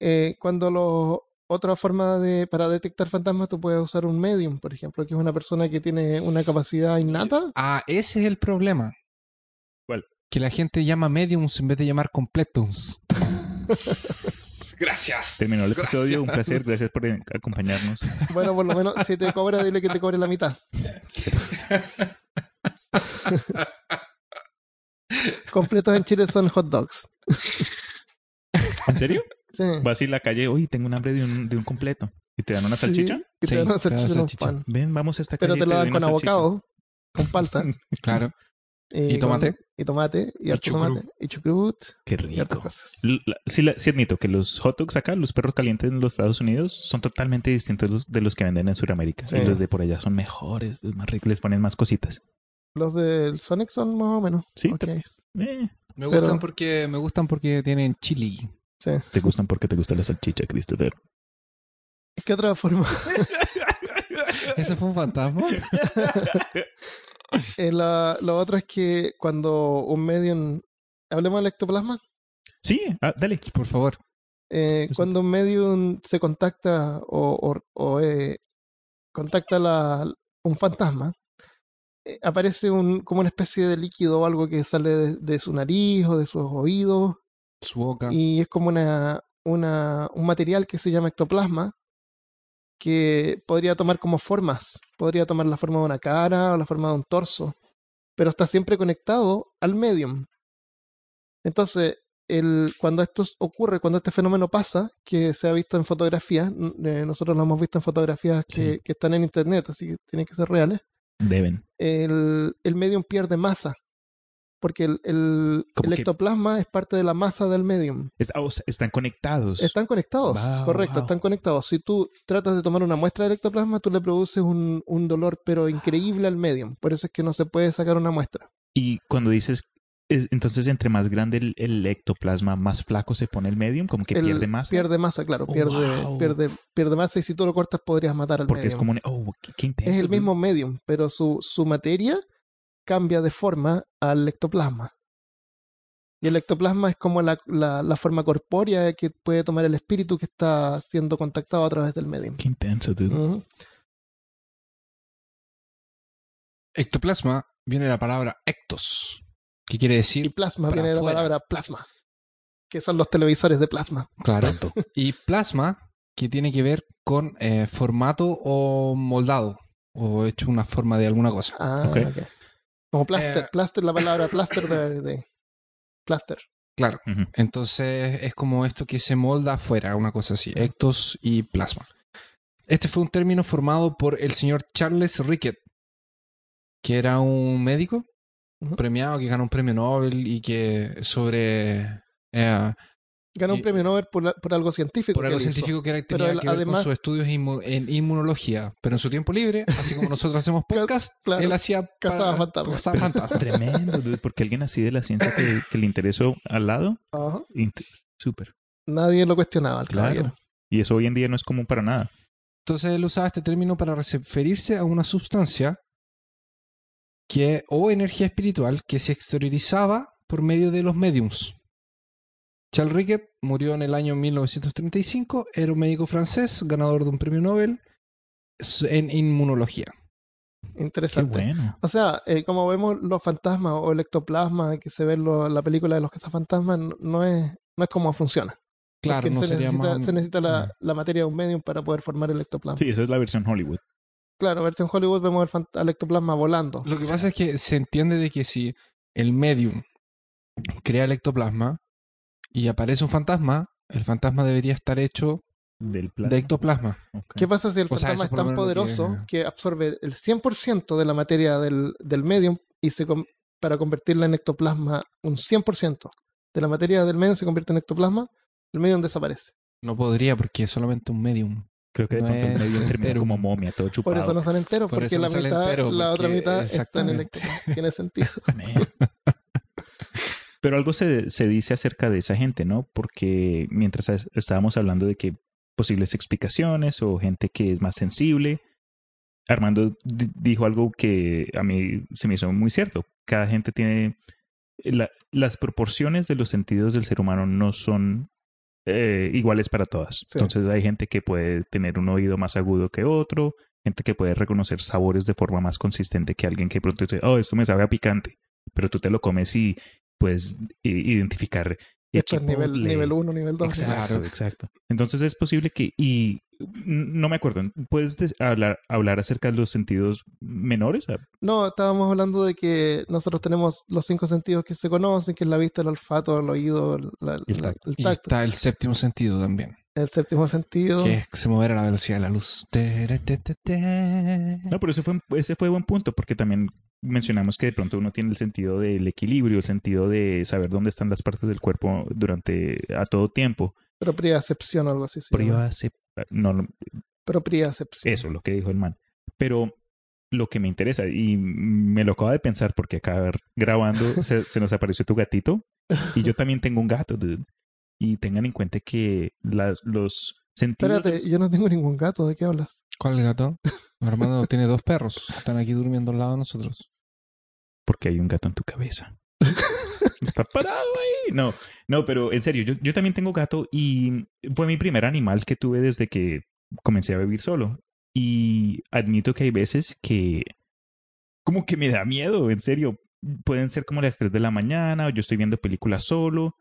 Eh, cuando lo, otra forma de para detectar fantasmas, tú puedes usar un medium, por ejemplo, que es una persona que tiene una capacidad innata. Ah, ese es el problema. ¿Cuál? Que la gente llama mediums en vez de llamar completums. [LAUGHS] [LAUGHS] Gracias. Terminó el episodio. Un placer. [LAUGHS] Gracias por acompañarnos. Bueno, por lo menos si te cobra, dile que te cobre la mitad. Completos en Chile son hot dogs. ¿En serio? Sí. Vas a ir a la calle. Uy, tengo un hambre de un, de un completo. ¿Y te dan una Sí, salchicha? y te Sí, dan una te dan salchicha pan. Ven, vamos a esta Pero calle. te y lo dan con abocado, con palta. [LAUGHS] Claro. Y, tomate. con- y tomate. Y, chucrut. tomate. Y chucrut. Qué Y rico. la- Sí, la- sí admito que los hot dogs acá, los perros calientes en los Estados Unidos, son totalmente distintos los- de los que venden en Sudamérica. Sí. Y los de por allá son mejores, los más ricos, les ponen más cositas. Los del Sonic son más o menos. Sí, Eh, Me Pero- gustan porque me gustan porque tienen chili. sí. te gustan porque te gusta la salchicha, Christopher. ¿Qué otra forma? [LAUGHS] ¿Ese fue un fantasma? [LAUGHS] Eh, la- lo otro es que cuando un medium. Hablemos del ectoplasma. Sí, ah, dale. Por favor. Eh, cuando un medium se contacta o, o- o, eh, contacta la, un fantasma, eh, aparece un, como una especie de líquido o algo que sale de, de su nariz o de sus oídos Su boca. y es como una, una, un material que se llama ectoplasma que podría tomar como formas. Podría tomar la forma de una cara o la forma de un torso, pero está siempre conectado al medium. Entonces, el, cuando esto ocurre, cuando este fenómeno pasa, que se ha visto en fotografías, eh, nosotros lo hemos visto en fotografías que, que están en internet, así que tienen que ser reales, Deben. el, el medium pierde masa porque el, el, ectoplasma es parte de la masa del medium. Es- ah, están conectados. Están conectados, Wow, correcto, wow. están conectados. Si tú tratas de tomar una muestra del ectoplasma, tú le produces un, un dolor pero increíble al medium. Por eso es que no se puede sacar una muestra. Y cuando dices, es- entonces entre más grande el, el ectoplasma, más flaco se pone el medium, como que El- pierde masa. Pierde masa, claro, Oh, pierde, wow. pierde, pierde masa y si tú lo cortas podrías matar al porque es como un, oh, qué, qué intenso. es el mismo medium, pero su, su materia cambia de forma al ectoplasma. Y el ectoplasma es como la, la, la forma corpórea que puede tomar el espíritu que está siendo contactado a través del medium. Qué intenso, dude. Ectoplasma viene de la palabra ectos, que quiere Y decir, plasma para viene de la palabra plasma, que son los televisores de plasma. claro, y plasma, que tiene que ver con eh, formato o moldado, o hecho una forma de alguna cosa. Ah, Ok. ok. Como plaster, Eh, plaster, la palabra plaster de, de plaster. Claro. Entonces es como esto que se molda afuera, una cosa así, ectos y plasma. Este fue un término formado por el señor Charles Rickett, que era un médico premiado que ganó un premio Nobel y que sobre eh, Ganó un y- premio Nobel por, algo científico. por que algo hizo. científico que era- Pero tenía él, que ver además- con sus estudios inmu- en inmunología. Pero en su tiempo libre, así como nosotros hacemos [LAUGHS] podcast, Claro, él hacía cazaba fantasmas. cazaba fantasmas. [LAUGHS] Tremendo, dude, porque alguien así de la ciencia que, que le interesó al lado, Ajá. súper. Nadie lo cuestionaba al Claro. caballero. Y eso hoy en día no es común para nada. Entonces él usaba este término para referirse a una sustancia que, o energía espiritual que se exteriorizaba por medio de los mediums. Charles Rickett murió en el año 1935, era un médico francés, ganador de un premio Nobel en inmunología. Qué Interesante. bueno. O sea, eh, como vemos los fantasmas o el ectoplasma que se ve en lo- la película de los cazafantasmas, no- no es, no es como funciona. Claro, no se sería necesita, más... se necesita la, la materia de un medium para poder formar el ectoplasma. Sí, esa es la versión Hollywood. Claro, versión Hollywood vemos el al ectoplasma volando. Lo que pasa es que se entiende de que si el medium crea el ectoplasma y aparece un fantasma, el fantasma debería estar hecho Del de ectoplasma. ¿Qué pasa si el O fantasma es tan poderoso que... absorbe el 100% de la materia del, del medium y se com- para convertirla en ectoplasma, un 100% de la materia del medium se convierte en ectoplasma, el medium desaparece. No podría porque es solamente un medium. Creo que de no pronto el es medio termina entero. como momia, todo chupado. Por eso no sale entero, Por porque no la mitad, entero, la otra mitad está en el. Tiene sentido. [LAUGHS] Pero algo se, se dice acerca de esa gente, ¿no? Porque mientras es- estábamos hablando de que posibles explicaciones o gente que es más sensible, Armando di- dijo algo que a mí se me hizo muy cierto. Cada gente tiene... la- las proporciones de los sentidos del ser humano no son eh, iguales para todas. Sí. Entonces hay gente que puede tener un oído más agudo que otro, gente que puede reconocer sabores de forma más consistente que alguien que pronto dice, oh, esto me sabe a picante, pero tú te lo comes y puedes identificar. es nivel, chipotle. nivel 1, nivel 2. Exacto, Claro. [LAUGHS] exacto. Entonces es posible que, y no me acuerdo, ¿puedes des- hablar, hablar acerca de los sentidos menores? Ah, No, estábamos hablando de que nosotros tenemos los cinco sentidos que se conocen, que es la vista, el olfato, el oído, la- el la- tacto. el Y está el séptimo sentido también, El séptimo sentido. que es se mover a la velocidad de la luz. Tere, te, te, te. No, pero ese fue, ese fue buen punto, porque también mencionamos que de pronto uno tiene el sentido del equilibrio, el sentido de saber dónde están las partes del cuerpo durante, a todo tiempo. Propriocepción o algo así. Prioacep- no, no, Propriocepción. eso, lo que dijo el man. Pero lo que me interesa, y me lo acabo de pensar porque acá grabando [LAUGHS] se, se nos apareció tu gatito, y yo también tengo un gato, dude. Y tengan en cuenta que las- los sentidos... Espérate, yo no tengo ningún gato, ¿de qué hablas? ¿Cuál es el gato? Armando tiene dos perros. Están aquí durmiendo al lado de nosotros. Porque hay un gato en tu cabeza. [LAUGHS] Está parado ahí. No, no, pero en serio, yo, yo también tengo gato y fue mi primer animal que tuve desde que comencé a vivir solo. Y admito que hay veces que como que me da miedo, en serio. Pueden ser como las 3 de la mañana o yo estoy viendo películas solo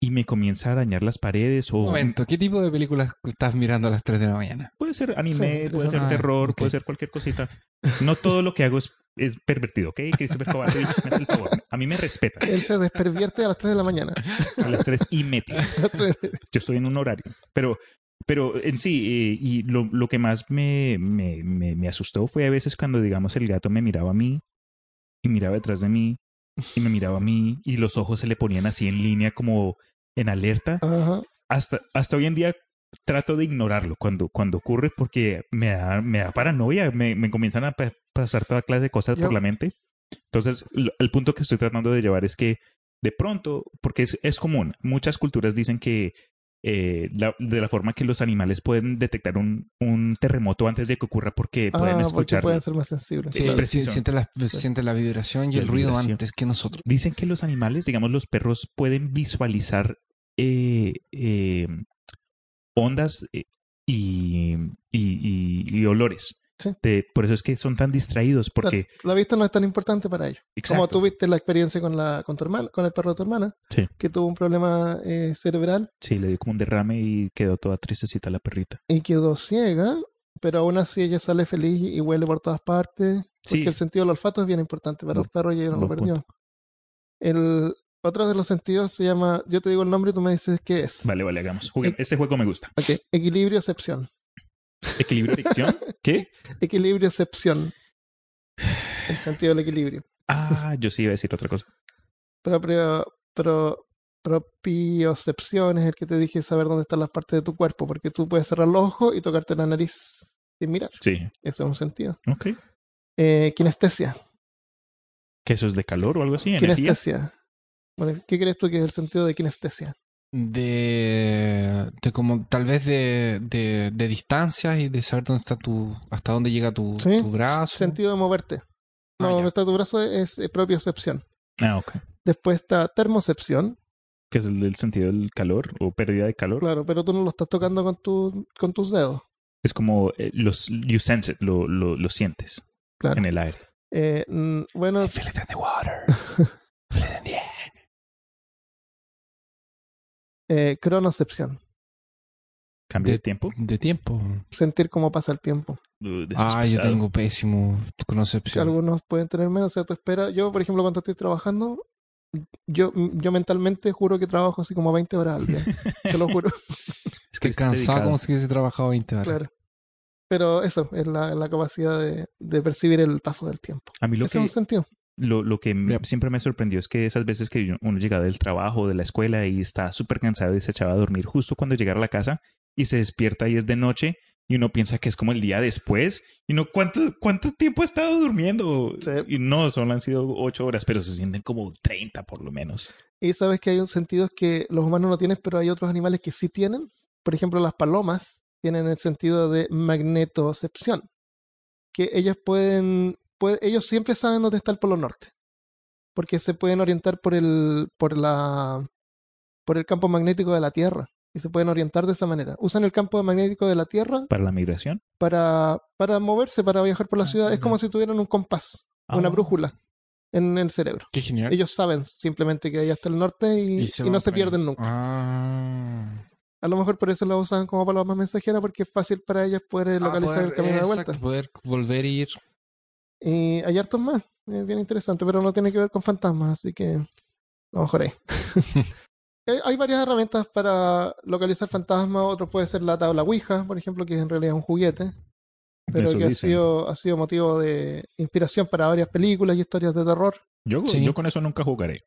y me comienza a arañar las paredes o Un momento, ¿qué tipo de películas estás mirando a las 3 de la mañana? puede ser Sí, anime, puede ser Ah, terror, ok. puede ser cualquier cosita. No todo lo que hago es, es pervertido, ¿ok? Christopher Kovacevic, me hace el favor. A mí me respeta. Él se despervierte a las 3 de la mañana. a las 3 y media. [LAUGHS] Yo estoy en un horario. Pero, pero en sí, eh, y lo, lo que más me, me, me, me asustó fue a veces cuando, digamos, el gato me miraba a mí y miraba detrás de mí y me miraba a mí y los ojos se le ponían así en línea como en alerta. Ajá. Hasta, hasta hoy en día trato de ignorarlo cuando, cuando ocurre porque me da, me da paranoia, me, me comienzan a pa- pasar toda clase de cosas Yo- por la mente. Entonces, lo- el punto que estoy tratando de llevar es que de pronto, porque es, es común, muchas culturas dicen que eh, la- de la forma que los animales pueden detectar un, un terremoto antes de que ocurra porque pueden Ah, porque escuchar. pueden ser más sensibles. Sí, sí, siente, la, siente la vibración y La el ruido vibración. antes que nosotros. Dicen que los animales, digamos los perros, pueden visualizar eh, eh, ondas eh, y, y- y- y olores. Sí. De- por eso es que son tan distraídos, porque... La vista no es tan importante para ellos. Como Exacto. tú viste la experiencia con la con tu hermana, con el perro de tu hermana, Sí. que tuvo un problema eh, cerebral Sí, le dio como un derrame y quedó toda tristecita la perrita. y quedó ciega, pero aún así ella sale feliz y huele por todas partes. Porque Sí. el sentido del olfato es bien importante para los perros y ella no lo perdió. El otro de los sentidos se llama, yo te digo el nombre y tú me dices qué es. Vale, vale, hagamos. Eh. Este juego me gusta. Ok, equilibrio excepción. Equilibrio adicción. ¿Qué? [LAUGHS] Equilibrio excepción. El sentido del equilibrio. Ah, yo sí iba a decir otra cosa. Proprio, pro, propiocepción es el que te dije saber dónde están las partes de tu cuerpo, porque tú puedes cerrar los ojos y tocarte la nariz sin mirar. Sí. Ese es un sentido. Ok. Eh, kinestesia. ¿Que eso es de calor o algo así? ¿Energía? Kinestesia. Bueno, ¿Qué crees tú que es el sentido de kinestesia? De, de como tal vez de, de, de distancias y de saber dónde está tu, hasta dónde llega tu, ¿Sí? tu brazo. Sentido de moverte. Ah, No, ya. donde está tu brazo es eh, propiocepción. Ah, ok. Después está termocepción, Que es el del sentido del calor o pérdida de calor. claro, pero tú no lo estás tocando con, tu, con tus dedos. Es como eh, los, you sense it, lo, lo, lo sientes Claro. en el aire. Eh, mm, bueno, Feel it in the water. [LAUGHS] Feel it in the air. Eh, cronocepción. Cambio de, De- tiempo. De tiempo. Sentir cómo pasa el tiempo. Uh, Ah, yo tengo pésimo concepción. Algunos pueden tener menos, o sea, tú esperas. Yo, por ejemplo, cuando estoy trabajando, yo, yo mentalmente juro que trabajo así como 20 horas al día. Te lo juro, [LAUGHS] Es que cansado como si hubiese trabajado 20 horas. claro. Pero eso es la, la capacidad de, de percibir el paso del tiempo. A mí lo Ese que, es un sentido. Lo, lo que Yep. siempre me sorprendió es que esas veces que uno llegaba del trabajo, de la escuela y está súper cansado y se echaba a dormir justo cuando llegara a la casa y se despierta y es de noche y uno piensa que es como el día después y no, ¿cuánto, cuánto tiempo ha estado durmiendo? Sí. Y no, solo han sido ocho horas, pero se sienten como 30 por lo menos. Y sabes que hay un sentido que los humanos no tienen, pero hay otros animales que sí tienen. Por ejemplo, las palomas tienen el sentido de magnetocepción. Que ellas pueden, puede- ellos siempre saben dónde está el polo norte. Porque se pueden orientar por el, por la, por el campo magnético de la Tierra. Y se pueden orientar de esa manera. Usan el campo magnético de la Tierra Para la migración. para, para moverse, para viajar por la Ah, ciudad. Es como si tuvieran un compás, una Ah. brújula en el cerebro. Qué genial. Ellos saben simplemente que ahí está el norte y, y no se pierden nunca. Ah. A lo mejor por eso la usan como paloma mensajera porque es fácil para ellas poder localizar el camino de vuelta. poder volver y ir. Y hay hartos más. Es bien interesante, pero no tiene que ver con fantasmas, así que a lo mejor ahí. [LAUGHS] Hay varias herramientas para localizar fantasmas. Otro puede ser la tabla Ouija, por ejemplo, que en realidad es un juguete, pero Eso que ha dicen. sido, ha sido motivo de inspiración para varias películas y historias de terror. Yo, Sí. yo con eso nunca jugaré.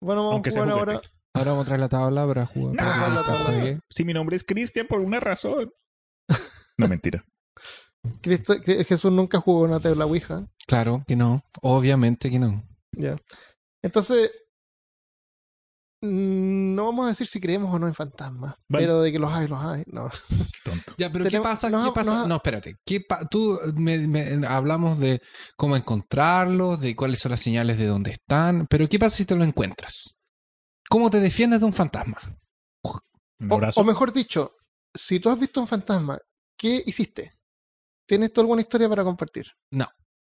Bueno, vamos Aunque a jugar ahora. Ahora vamos a traer la tabla para jugar. No, para que la esto tabla. juegue. Si mi nombre es Cristian por una razón. No, mentira. Cristo- Jesús nunca jugó una tabla Ouija. Claro que no. Obviamente que no. Ya. Entonces, mm, no vamos a decir si creemos o no en fantasmas, Vale. pero de que los hay, los hay. No. Tonto. Ya, pero ¿qué pasa? nos ¿Qué pasa? nos No, espérate. ¿Qué pa- Tú me, me- hablamos de cómo encontrarlos, de cuáles son las señales de dónde están, pero ¿qué pasa si te lo encuentras? ¿Cómo te defiendes de un fantasma? Un O, abrazo. o mejor dicho, si tú has visto un fantasma, ¿qué hiciste? ¿Tienes tú alguna historia para compartir? [LAUGHS]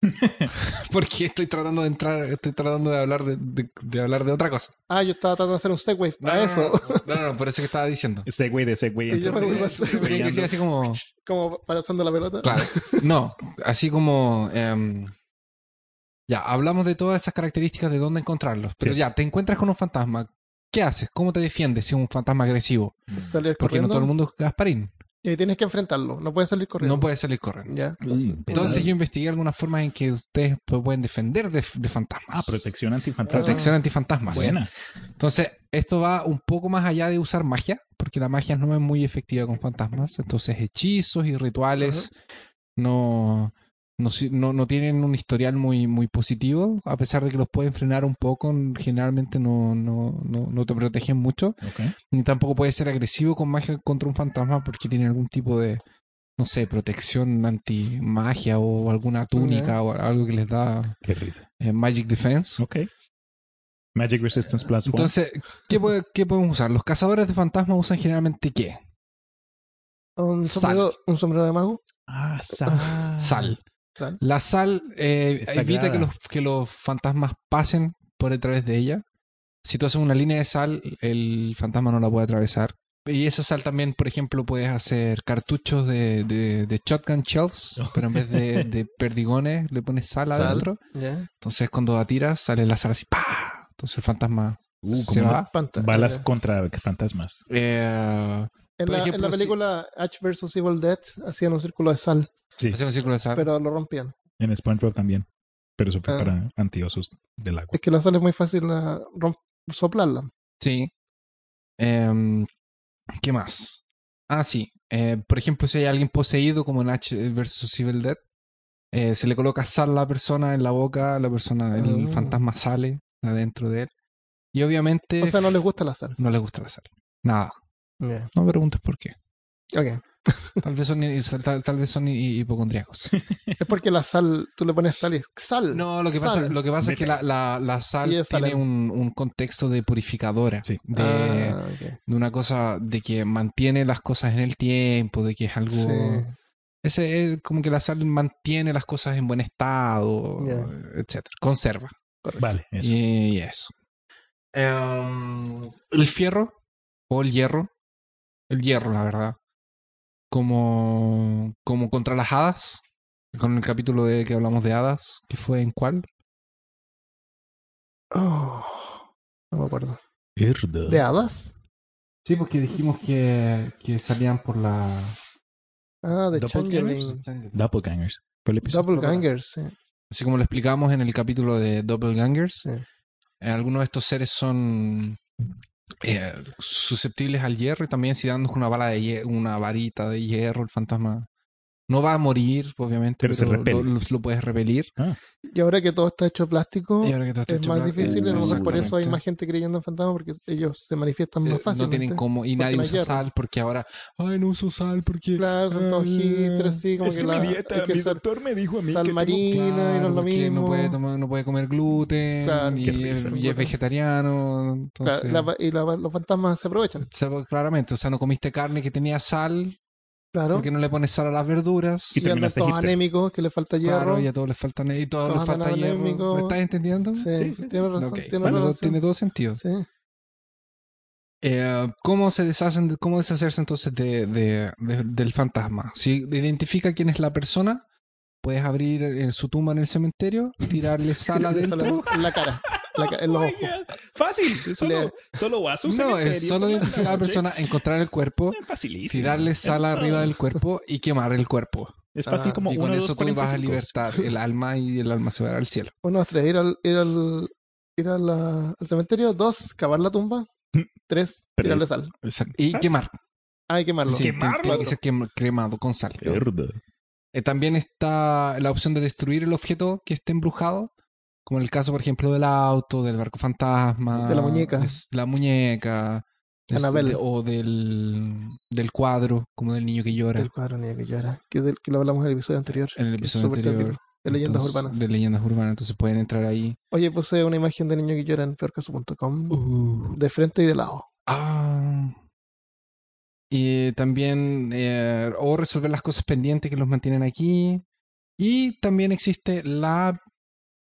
[LAUGHS] Porque estoy tratando de entrar, estoy tratando de hablar de, de- de hablar de otra cosa. Ah, yo estaba tratando de hacer un segue No, a no, eso, No, no, no, por eso que estaba diciendo. [LAUGHS] Ese güey de ese güey. Y yo me entonces, vuelvo a Sí, hacer- tenía que decir así como, como pasando la pelota. claro, no, así como, em, ya, hablamos de todas esas características de dónde encontrarlos, pero Sí. ya, te encuentras con un fantasma, ¿qué haces? ¿Cómo te defiendes si es un fantasma agresivo? Salir Porque no todo el mundo es Gasparín. Y ahí tienes que enfrentarlo. No puedes salir corriendo. No puede salir corriendo. Ya. Entonces yo investigué algunas formas en que ustedes pues, pueden defender de, de fantasmas. Ah, protección antifantasma. Protección antifantasmas. Buena. Entonces, esto va un poco más allá de usar magia, porque la magia no es muy efectiva con fantasmas. Entonces, hechizos y rituales no, no, no, no tienen un historial muy, muy positivo, a pesar de que los pueden frenar un poco, generalmente no, no, no, no te protegen mucho, ni tampoco puedes ser agresivo con magia contra un fantasma porque tienen algún tipo de, no sé, protección anti-magia o alguna túnica o algo que les da Qué risa. eh, Magic Defense. Ok. Magic Resistance Plus One. Entonces, ¿qué, puede- qué podemos usar? Los cazadores de fantasmas usan generalmente qué? Un Sal. sombrero, un sombrero de mago. Ah, [LAUGHS] sal. Sal. Sal. La sal eh, evita que los, que los fantasmas pasen por a través de ella. Si tú haces una línea de sal, el fantasma no la puede atravesar. Y esa sal también, por ejemplo, puedes hacer cartuchos de, de, de shotgun shells, pero en vez de, [LAUGHS] de perdigones le pones sal, Sal. adentro. Entonces cuando la tiras sale la sal así, ¡pa! Entonces el fantasma Uh, se va. Balas contra fantasmas. Eh, En la, ejemplo, en la si- película Ash vs. Evil Dead hacían un círculo de sal, Sí. un círculo de sal. pero lo rompían. En SpongeBob también. Pero eso fue Ah. para antiosos del agua. Es que la sal es muy fácil soplarla. Sí. Em, ¿Qué más? Ah, sí. Eh, por ejemplo, si hay alguien poseído, como en H vs Evil Dead, eh, se le coloca sal a la persona en la boca, la persona, el Ah. fantasma sale adentro de él. Y obviamente O sea, no les gusta la sal. no le gusta la sal. Nada. Ya. No me preguntes por qué. Ok. Tal vez son, tal, tal vez son hi- hipocondríacos. [LAUGHS] Es porque la sal, tú le pones sal y sal. No, lo que sal. pasa, lo que pasa es que la, la, la sal tiene en- un, un contexto de purificadora. Sí. De, Ah, ok. de una cosa de que mantiene las cosas en el tiempo, de que es algo... Sí. Ese es como que la sal mantiene las cosas en buen estado, Ya. etcétera. Conserva. Vale, eso. Y, y eso. Em, el fierro o el hierro. El hierro, la verdad. Como, como contra las hadas. Con el capítulo de que hablamos de hadas. que fue en cuál? Oh, no me acuerdo. ¿De hadas? Sí, porque dijimos que, que salían por la... Ah, de Doppelgangers? Changeling. Doppelgangers. Doppelgangers, sí. Así como lo explicamos en el capítulo de Doppelgangers. Sí. Eh, algunos de estos seres son eh, susceptibles al hierro y también si dando una bala de una varita de hierro, el fantasma no va a morir, obviamente, Pero pero, se repele. lo, lo- lo puedes repelir. Y ahora que todo está hecho plástico, Y ahora que todo está es hecho más plástico, difícil. Por eso hay más gente creyendo en fantasmas porque ellos se manifiestan Eh, más no fácilmente. tienen como y nadie no usa hierro. sal porque ahora ay no uso sal porque Claro, son todos ah, hipsters, así como es que, que la, mi dieta, hay que mi ser doctor me dijo a mí sal que tengo- marina y no es Claro, lo mismo. no puede tomar, no puede comer gluten Claro, y, es, y es vegetariano Claro, entonces la- y la- los fantasmas se aprovechan. claramente o sea no comiste carne que tenía sal Claro. porque no le pones sal a las verduras Y Y andan todos hipster. anémicos, que le falta hierro. Claro, y a todos les falta y todos Todos les falta hierro. anémicos. ¿Me estás entendiendo? Sí, Sí, sí, tiene razón. Tiene vale, razón. tiene todo sentido. Sí. Eh, ¿Cómo se deshacen, de- cómo deshacerse entonces de, de- de- del fantasma? Si identifica quién es la persona, puedes abrir eh, su tumba en el cementerio, tirarle [LAUGHS] sal adentro. En la cara, la en los Oh ojos. Fácil. Solo, solo vas a No, es solo identificar a la persona, encontrar el cuerpo, tirarle sal Es arriba todo. del cuerpo y quemar el cuerpo. Es fácil Ah, como y uno, con dos, eso tú vas a 45. libertar el alma y el alma se va al cielo. Uno, dos, tres, ir al, ir al, ir a la- al cementerio. Dos, cavar la tumba. Tres, Tres. tirarle sal. Exacto. Y Fácil. quemar. Ah, hay que quemarlo. Sí, tiene- tiene ¿Quemarlo? que ser cremado con sal. Eh, también está la opción de destruir el objeto que esté embrujado, como en el caso, por ejemplo, del auto, del barco fantasma, De la muñeca. es la muñeca, es Annabelle. de- o del, del cuadro, como del niño que llora, Del cuadro niño que llora. Que, del- que lo hablamos en el episodio anterior. en el episodio anterior. De leyendas Entonces, urbanas. De leyendas urbanas, entonces pueden entrar ahí. Oye, puse una imagen de niño que llora en peorcaso.com. Uh, De frente y de lado. ah. Y también, eh, o resolver las cosas pendientes que los mantienen aquí. Y también existe la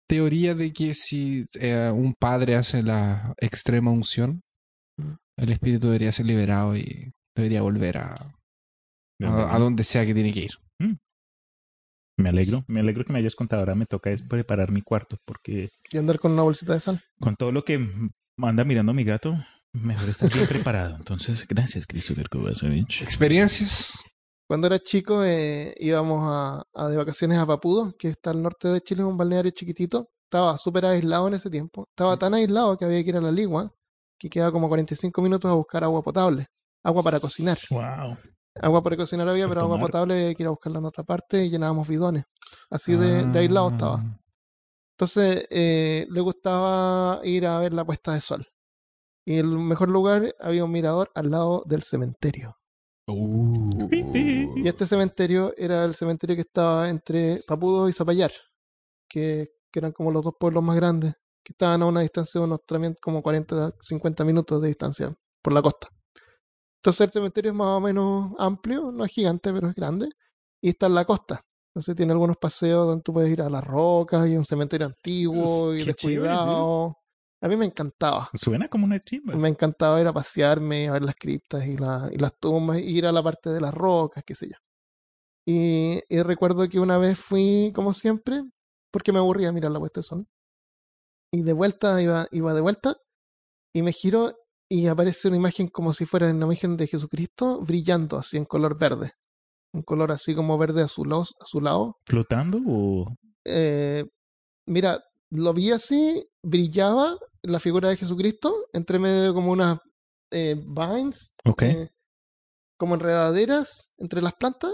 teoría de que si eh, un padre hace la extrema unción, Mm. el espíritu debería ser liberado y debería volver a, a, a donde sea que tiene que ir. Me alegro. Me alegro que me hayas contado. Ahora me toca es preparar mi cuarto porque Y andar con una bolsita de sal. con todo lo que anda mirando mi gato, mejor estar bien preparado. Entonces, gracias, Christopher Kovacevic. Experiencias Cuando era chico eh, íbamos a, a de vacaciones a Papudo, que está al norte de Chile, un balneario chiquitito. Estaba súper aislado en ese tiempo. Estaba tan aislado que había que ir a la Ligua, que quedaba como 45 minutos a buscar agua potable, agua para cocinar. Wow. Agua para cocinar había, pero agua potable había que ir a buscarla en otra parte y llenábamos bidones. Así de, de aislado estaba. Ah. Entonces eh, le gustaba ir a ver la puesta de sol. Y el mejor lugar había un mirador al lado del cementerio. Uh. Y este cementerio era el cementerio que estaba entre Papudo y Zapallar, que, que eran como los dos pueblos más grandes, que estaban a una distancia de unos como 40, 50 minutos de distancia por la costa. Entonces el cementerio es más o menos amplio, no es gigante, pero es grande, y está en la costa. Entonces tiene algunos paseos donde tú puedes ir a las rocas y un cementerio antiguo y descuidado. A mí me encantaba. Suena como una chimba. Me encantaba ir a pasearme, a ver las criptas y, la- y las tumbas, y ir a la parte de las rocas, qué sé yo. Y, y recuerdo que una vez fui, como siempre, porque me aburría mirar la puesta de sol. Y de vuelta, iba, iba de vuelta, y me giro y aparece una imagen como si fuera una imagen de Jesucristo brillando así en color verde. Un color así como verde azulado. azulado. ¿Flotando o...? Eh, mira, lo vi así, brillaba la figura de Jesucristo entre medio de como unas eh, vines, eh, como enredaderas entre las plantas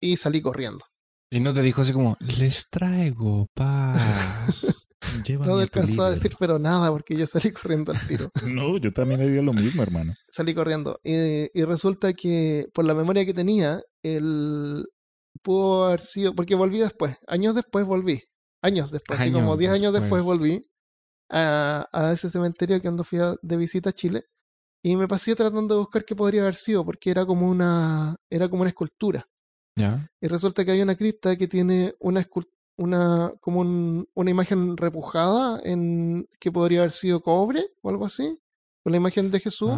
y salí corriendo. Y no te dijo así como, les traigo paz. [LAUGHS] Llévame No alcanzó a decir pero nada porque yo salí corriendo al tiro. [LAUGHS] No, yo también haría lo mismo, hermano. salí corriendo. Y, y resulta que por la memoria que tenía, el pudo haber sido, porque volví después, años después volví, años después, así como Años 10 años después. volví a, a ese cementerio que cuando fui a- de visita a Chile y me pasé tratando de buscar qué podría haber sido, porque era como una, era como una escultura. ¿Ya? Y resulta que hay una cripta que tiene una una como un- una imagen repujada en que podría haber sido cobre o algo así, con la imagen de Jesús.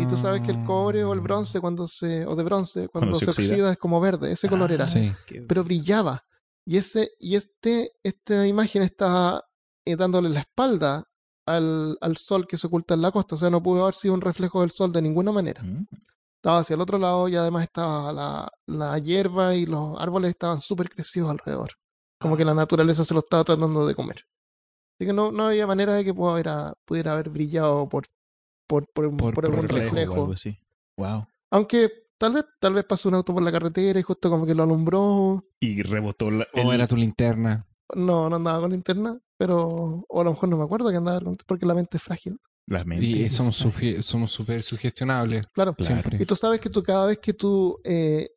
Y tú sabes que el cobre o el bronce cuando se o de bronce cuando, Cuando se se, oxida. oxida. es como verde, ese color era, Ah, Sí. qué- pero brillaba. Y ese y este esta imagen estaba eh, dándole la espalda al, al sol que se oculta en la costa, o sea, no pudo haber sido un reflejo del sol de ninguna manera. Mm. Estaba hacia el otro lado y además estaba la, la hierba y los árboles estaban súper crecidos alrededor. Como que la naturaleza se lo estaba tratando de comer. Así que no, no había manera de que pudiera, pudiera haber brillado por, por, por, Por- por por algún reflejo o reflejo. algo así. Wow. Aunque tal vez, tal vez pasó un auto por la carretera y justo como que lo alumbró. Y rebotó la... O el- era tu linterna. No, no andaba con linterna, pero. O a lo mejor no me acuerdo que andaba con porque la mente es frágil. la mente. Y es somos frágil. sufi- somos súper sugestionables. Claro. Claro. Siempre. Y tú sabes que tú cada vez que tú eh,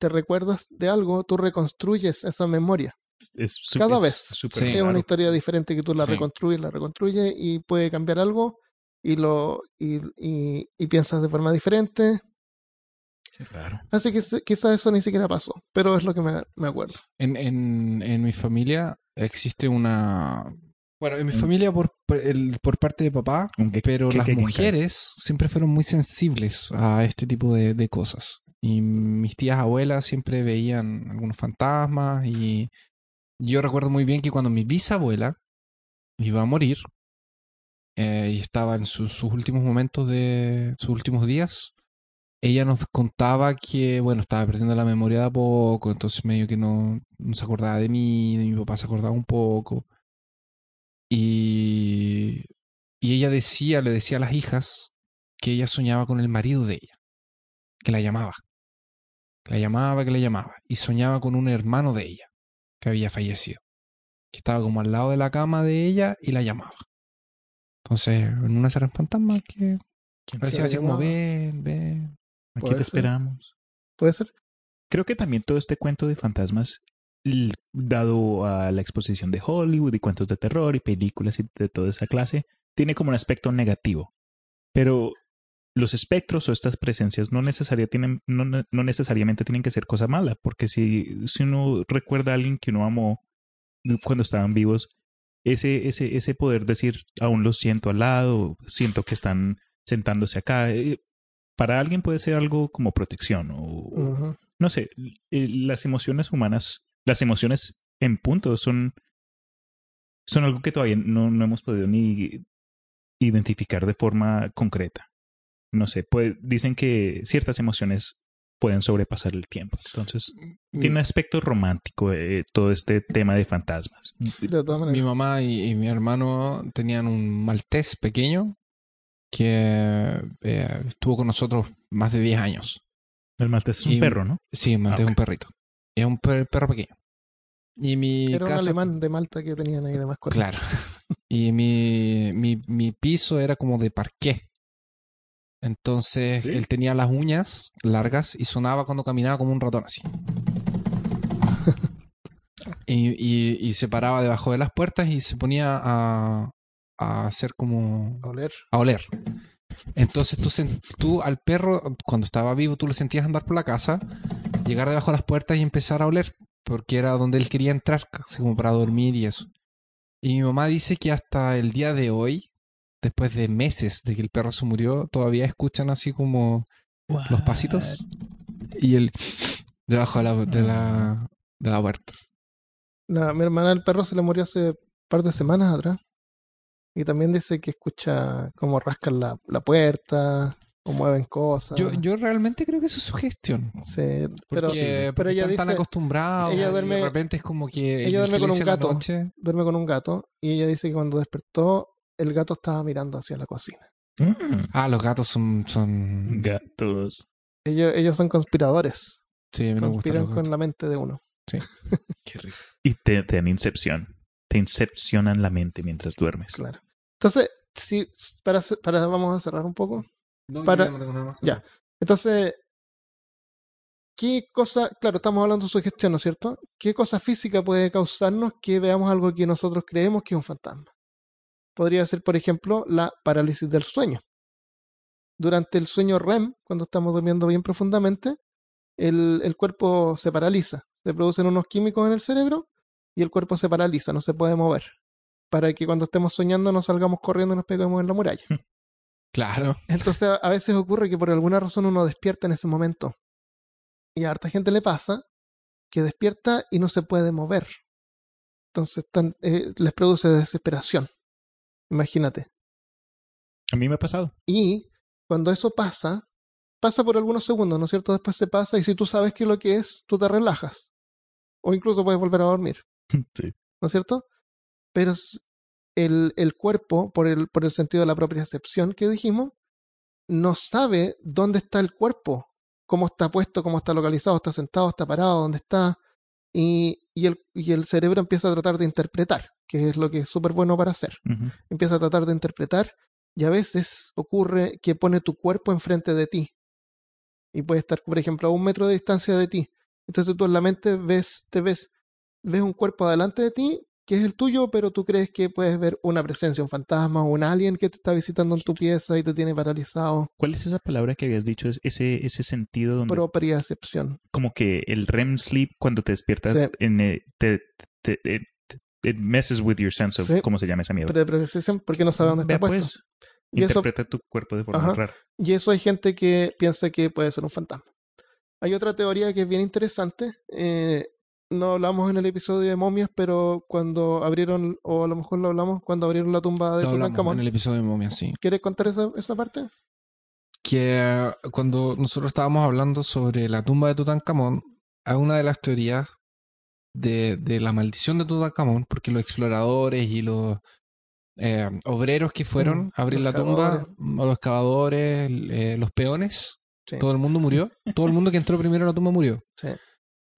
te recuerdas de algo, tú reconstruyes esa memoria. Es cada es vez. Sí. Es una historia diferente que tú la Sí. reconstruyes, la reconstruyes y puede cambiar algo y lo y, y, y piensas de forma diferente. Así que quizás eso ni siquiera pasó, pero es lo que me, me acuerdo. En, en, en mi familia existe una... Bueno, en mi familia por, por, el- por parte de papá, pero las mujeres siempre fueron muy sensibles a este tipo de, de cosas. Y mis tías abuelas siempre veían algunos fantasmas y yo recuerdo muy bien que cuando mi bisabuela iba a morir eh, y estaba en sus, sus últimos momentos de sus últimos días, ella nos contaba que, bueno, estaba perdiendo la memoria de a poco, entonces medio que no, no se acordaba de mí, de mi papá se acordaba un poco. Y, y ella decía, le decía a las hijas que ella soñaba con el marido de ella, que la llamaba, que la llamaba, que la llamaba, y soñaba con un hermano de ella, que había fallecido, que estaba como al lado de la cama de ella y la llamaba. Entonces, en una eran fantasmas que ¿Quién parecía así como, ven, ven. Aquí te esperamos. ¿Puede ser? Creo que también todo este cuento de fantasmas, dado a la exposición de Hollywood y cuentos de terror y películas y de toda esa clase, tiene como un aspecto negativo. Pero los espectros o estas presencias no, necesaria tienen, no, no necesariamente tienen que ser cosa mala, porque si, si uno recuerda a alguien que uno amó cuando estaban vivos, ese, ese, ese poder decir, aún los siento al lado, siento que están sentándose acá, eh, para alguien puede ser algo como protección o, no sé, eh, las emociones humanas, las emociones en punto son, son algo que todavía no, no hemos podido ni identificar de forma concreta. No sé, pues dicen que ciertas emociones pueden sobrepasar el tiempo. Entonces, Mm. tiene un aspecto romántico eh, todo este tema de fantasmas. De todas Mi mamá y, y mi hermano tenían un maltés pequeño que eh, estuvo con nosotros más de 10 años. El maltés es un perro, ¿no? Sí, un maltés Ah, es un perrito. Es un per- perro pequeño. Y mi Era un alemán de Malta que tenían ahí de mascota. Claro. [LAUGHS] Y mi, mi, mi piso era como de parqué. Entonces ¿Sí? él tenía las uñas largas y sonaba cuando caminaba como un ratón así. [LAUGHS] y, y, y se paraba debajo de las puertas y se ponía a, a hacer como A oler. a oler. Entonces tú, tú al perro, cuando estaba vivo, tú lo sentías andar por la casa, llegar debajo de las puertas y empezar a oler, porque era donde él quería entrar, así como para dormir y eso. Y mi mamá dice que hasta el día de hoy, después de meses de que el perro se murió, todavía escuchan así como los pasitos y el [SNIFFS] debajo de la, de la, de la puerta. La- mi hermana el perro se le murió hace un par de semanas atrás. Y también dice que escucha cómo rascan la, la puerta o mueven cosas. Yo, yo realmente creo que eso es sugestión. Sí, pero, Porque, pero porque ella están tan dice, acostumbrados ella y duerme- de repente es como que ella el duerme con un gato. noche- duerme con un gato y ella dice que cuando despertó el gato estaba mirando hacia la cocina. Mm, Ah, los gatos son... son... gatos. Ellos, ellos son conspiradores. Sí, a mí me Conspiran con la mente de uno. [LAUGHS] Qué rico. Y te, te dan incepción. Te incepcionan la mente mientras duermes. Claro. Entonces, si, para, para, vamos a cerrar un poco. No, Para- ya no tengo nada más Ya. Entonces, ¿qué cosa, claro, estamos hablando de sugestión, ¿no es cierto? ¿Qué cosa física puede causarnos que veamos algo que nosotros creemos que es un fantasma? Podría ser, por ejemplo, la parálisis del sueño. Durante el sueño REM, cuando estamos durmiendo bien profundamente, el, el cuerpo se paraliza. Se producen unos químicos en el cerebro y el cuerpo se paraliza, no se puede mover. Para que cuando estemos soñando no salgamos corriendo y nos peguemos en la muralla. [LAUGHS] Claro. Entonces a- veces ocurre que por alguna razón uno despierta en ese momento. Y a harta gente le pasa que despierta y no se puede mover. Entonces eh, les produce desesperación. Imagínate. A mí me ha pasado. Y cuando eso pasa, pasa por algunos segundos, ¿no es cierto? Después se pasa y si tú sabes qué es lo que es, tú te relajas. O incluso puedes volver a dormir. [LAUGHS] Sí. ¿no es cierto? Pero el, el cuerpo, por el, por el sentido de la propia acepción que dijimos, no sabe dónde está el cuerpo, cómo está puesto, cómo está localizado, está sentado, está parado, dónde está. Y, y, el, y el cerebro empieza a tratar de interpretar, que es lo que es súper bueno para hacer. Empieza a tratar de interpretar y a veces ocurre que pone tu cuerpo enfrente de ti. Y puede estar, por ejemplo, a un metro de distancia de ti. Entonces tú en la mente ves, te ves, ves un cuerpo delante de ti que es el tuyo, pero tú crees que puedes ver una presencia, un fantasma o un alien que te está visitando en tu pieza y te tiene paralizado. ¿Cuál es esa palabra que habías dicho? Es ese, ese sentido donde Propia acepción. como que el REM sleep cuando te despiertas Sí. en, eh, te, te- te- it messes with your sense of Sí. cómo se llama esa mierda. De percepción porque no sabe dónde está Vea, puesto. pues, Y eso, interpreta tu cuerpo de forma Ajá. rara. y eso hay gente que piensa que puede ser un fantasma. Hay otra teoría que es bien interesante. eh, no hablamos en el episodio de momias, pero cuando abrieron, o a lo mejor lo hablamos, cuando abrieron la tumba de Lo hablamos Tutankamón. en el episodio de Momia, sí. ¿Quieres contar esa, esa parte? Que eh, cuando nosotros estábamos hablando sobre la tumba de Tutankamón, hay una de las teorías de, de la maldición de Tutankamón, porque los exploradores y los eh, obreros que fueron Mm, a abrir la tumba, los excavadores, eh, los peones, Sí. todo el mundo murió. todo el mundo que entró primero a la tumba murió. Sí.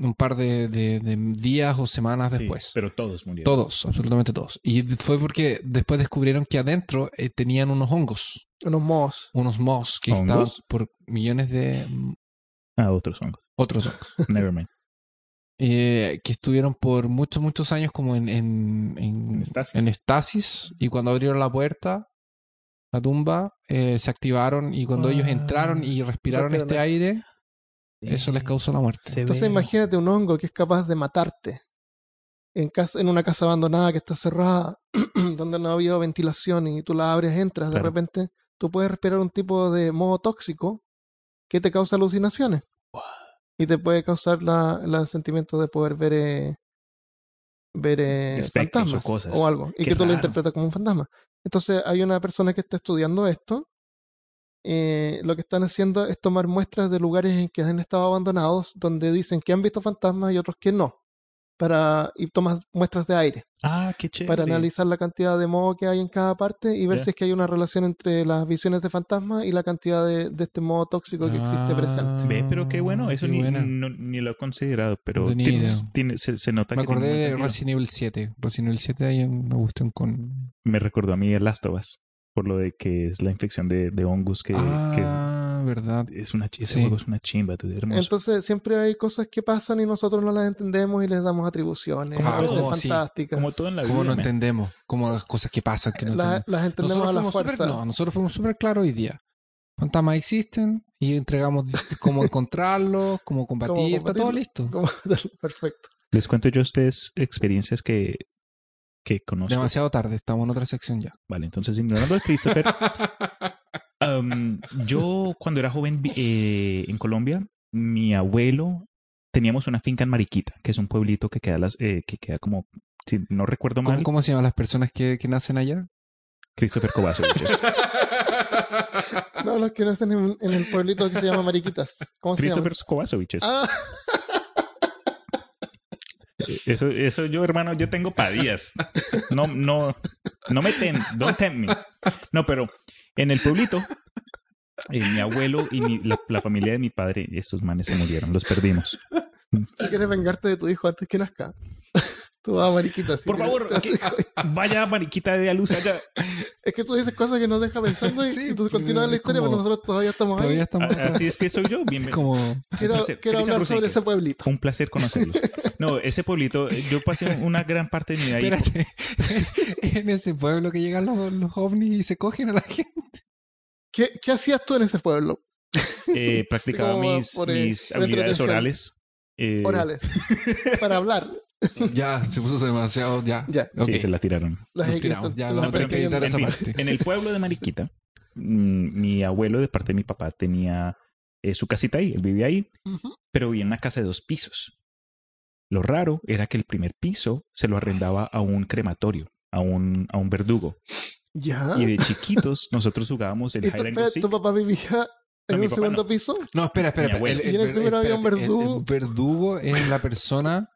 Un par de, de- de días o semanas Sí, después. pero todos murieron. Todos, absolutamente todos. Y fue porque después descubrieron que adentro eh, tenían unos hongos, Unos mohos. unos moss que ¿Hongos? estaban por millones de Ah, otros hongos. otros [LAUGHS] hongos, Never mind. eh, que estuvieron por muchos, muchos años como en, en, en, En estasis. en estasis, y cuando abrieron la puerta, la tumba, eh, se activaron y cuando ellos Ah. entraron y respiraron este aire, eso les causó la muerte. Se Entonces ve- imagínate un hongo que es capaz de matarte en, casa, en una casa abandonada que está cerrada, [CLEARS THROAT] donde no ha habido ventilación y tú la abres, entras, de repente tú puedes respirar un tipo de moho tóxico que te causa alucinaciones. Y te puede causar la, la sentimiento de poder ver, eh, ver eh, o fantasmas cosas. o algo. Y Qué que tú lo interpretas como un fantasma. Entonces hay una persona que está estudiando esto eh, lo que están haciendo es tomar muestras de lugares en que han estado abandonados, donde dicen que han visto fantasmas y otros que no. Para, y tomas muestras de aire Ah, qué chévere. para analizar la cantidad de moho que hay en cada parte y ver si es que hay una relación entre las visiones de fantasmas y la cantidad de, de este moho tóxico que existe presente. Ve, pero qué bueno, eso Qué ni, buena. no- ni lo he considerado, pero No tenía tiene- idea. tiene- se, se nota Me que tiene acordé de. Resident Evil 7. Resident Evil 7 hay una cuestión con... Me recordó a mí el Last of Us, por lo de que es la infección de, de hongos que, ah, verdad. que es una, ese Sí. juego es una chimba, tú, hermoso. Entonces siempre hay cosas que pasan y nosotros no las entendemos y les damos atribuciones, Como a veces sí. fantásticas. Como todo en la vida. ¿Cómo no entendemos? Como las cosas que pasan que no La- entendemos. las entendemos a la fuerza. súper- no, nosotros fuimos súper claros hoy día. Fantasmas existen y entregamos cómo [LAUGHS] encontrarlos, cómo combatir, está todo listo. Como- [LAUGHS] Perfecto. Les cuento yo a ustedes experiencias que, que conozco. Demasiado tarde, estamos en otra sección ya. Vale, entonces ignorando a Christopher, [LAUGHS] um, yo cuando era joven eh, en Colombia, mi abuelo teníamos una finca en Mariquita, que es un pueblito que queda, las, eh, que queda como, si no recuerdo mal, ¿Cómo, cómo se llaman las personas que, que nacen allá? Christopher Kovacevic. [LAUGHS] No, los que nacen en, en el pueblito que se llama Mariquitas. ¿Cómo se llama? Christopher Kovacevic. Ah, Eso, eso yo, hermano, yo tengo padillas. No, no, no me ten, don't tempt me. No, pero en el pueblito, eh, mi abuelo y mi- la, la familia de mi padre, estos manes se murieron, los perdimos. si quieres vengarte de tu hijo antes que nazca. Tú vas a Mariquitas. si Por quieres favor, aquí- vaya mariquita de a luz allá. [LAUGHS] Es que tú dices cosas que nos deja pensando y, Sí, y tú continúas la historia, como- pero nosotros todavía estamos Todavía ahí. estamos A- Así es que soy yo. Bienvenido. como... Quiero, hablar sobre ese pueblito. Un placer conocerlos. No, ese pueblito, eh, yo pasé una gran parte de mi vida ahí. Espérate, [LAUGHS] en ese pueblo que llegan los, los ovnis y se cogen a la gente. ¿Qué, ¿Qué hacías tú en ese pueblo? eh, [LAUGHS] practicaba mis, por, mis por habilidades orales. Eh, Orales. Para hablar. [LAUGHS] Ya, se puso demasiado, ya. Ya. Ok, Sí, se la tiraron. Las nos X tiramos, son- ya que esa En fin, parte. en el pueblo de Mariquita, mm, mi abuelo de parte de mi papá tenía eh, su casita ahí, él vivía ahí, Ujú. pero vivía en una casa de dos pisos. Lo raro era que el primer piso se lo arrendaba a un crematorio, a un, a un verdugo. Ya. Y de chiquitos nosotros jugábamos el ¿Y tu, papá vivía en un papá segundo no. piso? No, espera, espera. Espera. abuelo. Y en el primero había un espérate, el- verdugo. El, verdugo es la persona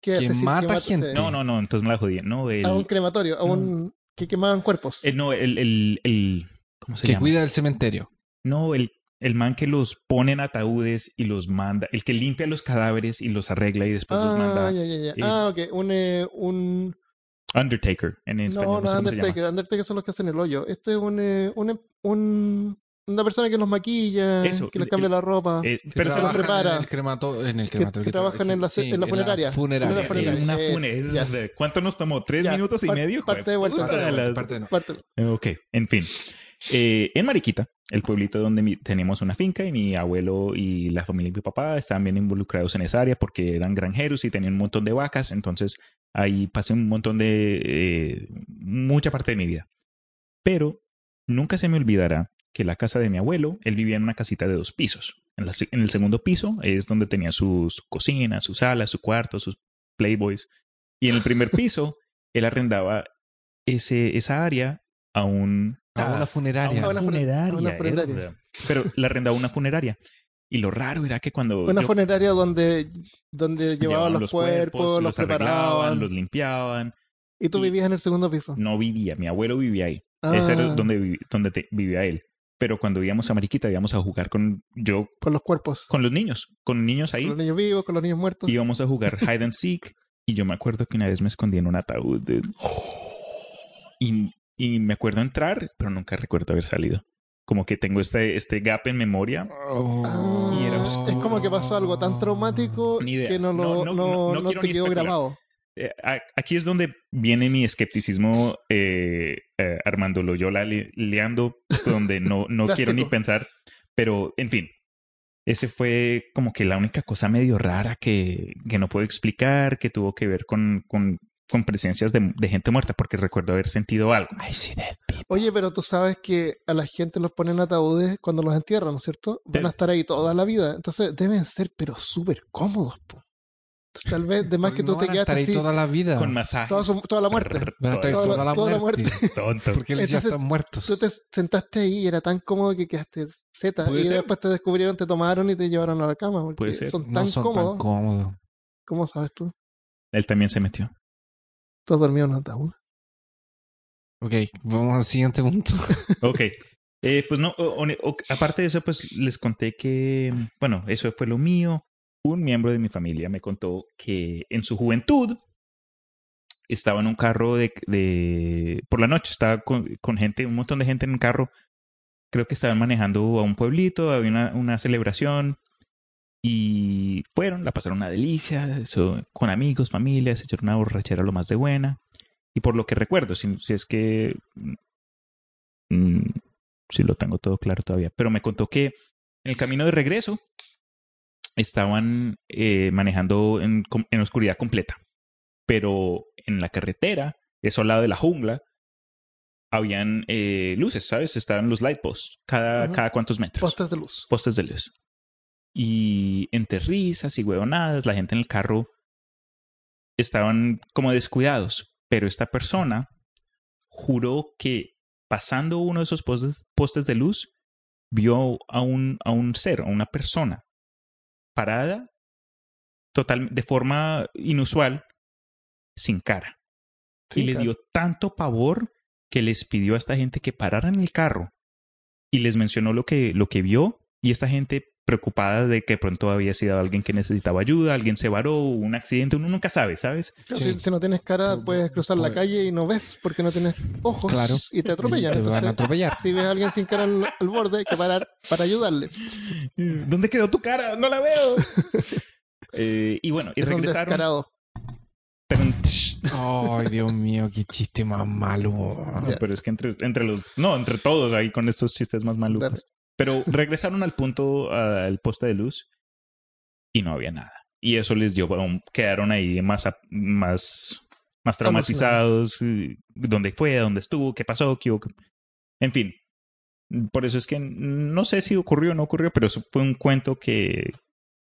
Que, Que asesina- mata mata- gente. No, no, no, entonces me la jodí. No, el, A un crematorio, a un que quemaban cuerpos. el- no, el, el, el- ¿cómo se que llama? cuida del cementerio. No, el, el man que los pone en ataúdes y los manda, el que limpia los cadáveres y los arregla y después los ah, manda. ya, ya, ya. eh, ah, ok. Un, eh, un... Undertaker en español. No, no, sé. Undertaker. Undertaker son los que hacen el hoyo. Este es un, eh, un, un- una persona que los maquilla, Eso, que les cambia el- la ropa. Eh, Que pero se trabaja- lo- prepara. En el cremato, en el que, crematorio. que trabajan en la, sí, en la funeraria. funeraria. En la funeraria. Eh. ¿Cuánto nos tomó? ¿Tres Ya, minutos y par- medio? parte de vuelta. Parte de- las- parte de- Pártelo. Eh, Ok, en fin. Eh, en Mariquita, el pueblito donde mi- tenemos una finca y mi abuelo y la familia de mi papá estaban bien involucrados en esa área porque eran granjeros y tenían un montón de vacas, entonces ahí pasé un montón de... eh, mucha parte de mi vida. Pero nunca se me olvidará que la casa de mi abuelo, él vivía en una casita de dos pisos. En, la en el segundo piso es donde tenía su, su cocina, su sala, su cuarto, sus playboys. Y en el primer piso, [LAUGHS] él arrendaba ese, esa área a un... A una funeraria. a una A una funeraria. a una funeraria. era. Pero la arrendaba una funeraria. Y lo raro era que cuando... Una yo- funeraria donde, donde llevaban, llevaban los, cuerpos, los, arreglaban, preparaban. los limpiaban. y tú y- vivías en el segundo piso. No vivía, mi abuelo vivía ahí. Ese era Ah, donde, donde te- vivía él. Pero cuando íbamos a Mariquita, íbamos a jugar con yo, Con los cuerpos. con los niños, con niños ahí. Con los niños vivos, con los niños muertos. Íbamos a jugar [LAUGHS] hide and seek. Y yo me acuerdo que una vez me escondí en un ataúd. [GASPS] Y, y me acuerdo entrar, pero nunca recuerdo haber salido. Como que tengo este, este gap en memoria. Oh. Y era- es como que pasó algo tan traumático que no, lo, No, no, te quedó especular. grabado. Eh, aquí es donde viene mi escepticismo eh, eh, Armando Loyola le- leando, donde no, [LAUGHS] no quiero ni pensar. Pero, en fin, ese fue como que la única cosa medio rara que, que no puedo explicar, que tuvo que ver con, con, con presencias de, de gente muerta, porque recuerdo haber sentido algo. Oye, pero tú sabes que a la gente los ponen ataúdes cuando los entierran, ¿no es cierto? Van a estar ahí toda la vida. Entonces deben ser, pero súper cómodos. po. Tal vez, de más que No tú te quedaste así, toda la vida. Con masajes. toda, su- toda la muerte. Van a estar ahí toda la- toda la toda la muerte. [LAUGHS] Tonto. Porque ellos ya están muertos. Tú te sentaste ahí y era tan cómodo que quedaste zeta. Puede Y ser. después te descubrieron, te tomaron y te llevaron a la cama. Porque Puede ser. son no tan son cómodos. tan cómodos. ¿Cómo sabes tú? Él también se metió. Tú has dormido en un ataúd. Ok, vamos al siguiente punto. [LAUGHS] Ok. Eh, pues no, o- o- o- aparte de eso, pues les conté que, bueno, eso fue lo mío. Un miembro de mi familia me contó que en su juventud estaba en un carro de, por la noche, estaba con, gente, un montón de gente en un carro. Creo que estaban manejando a un pueblito, había una, celebración y fueron, la pasaron una delicia, con amigos, familias, se echaron una borrachera lo más de buena. Y por lo que recuerdo, si, es que mm, si lo tengo todo claro todavía, pero me contó que en el camino de regreso estaban eh, manejando en, en oscuridad completa, pero en la carretera, eso al lado de la jungla, habían eh, luces, ¿sabes? Estaban los light posts, cada, Ujú. cada cuantos metros Postes de luz. postes de luz. Y entre risas y huevonadas, la gente en el carro estaban como descuidados. Pero esta persona juró que pasando uno de esos postes, postes de luz, vio a un, a un ser, a una persona, parada total, de forma inusual, sin cara. Y le claro. dio tanto pavor que les pidió a esta gente que pararan el carro y les mencionó lo que, lo que vio y esta gente preocupada de que pronto había sido alguien que necesitaba ayuda, alguien se varó, hubo un accidente, uno nunca sabe, ¿sabes? Claro, Sí. si, si no tienes cara, Pu- puedes cruzar la calle y no ves porque no tienes ojos Claro. y te atropellan. Te van a Entonces, atropellar. Si ves a alguien sin cara al, al borde, hay que parar para ayudarle. [LAUGHS] ¿Dónde quedó tu cara? No la veo. [LAUGHS] Eh, y bueno, y Es regresaron. Ay, Dios mío, qué chiste más malo. No, pero es que entre, entre los. No, entre todos ahí con estos chistes más malucos. Pero regresaron al punto, al poste de luz, y no había nada. Y eso les dio. Quedaron ahí más, más, más traumatizados. ¿Dónde fue? ¿Dónde estuvo? ¿Qué pasó? ¿Qué hubo? En fin. Por eso es que no sé si ocurrió o no ocurrió, pero eso fue un cuento que,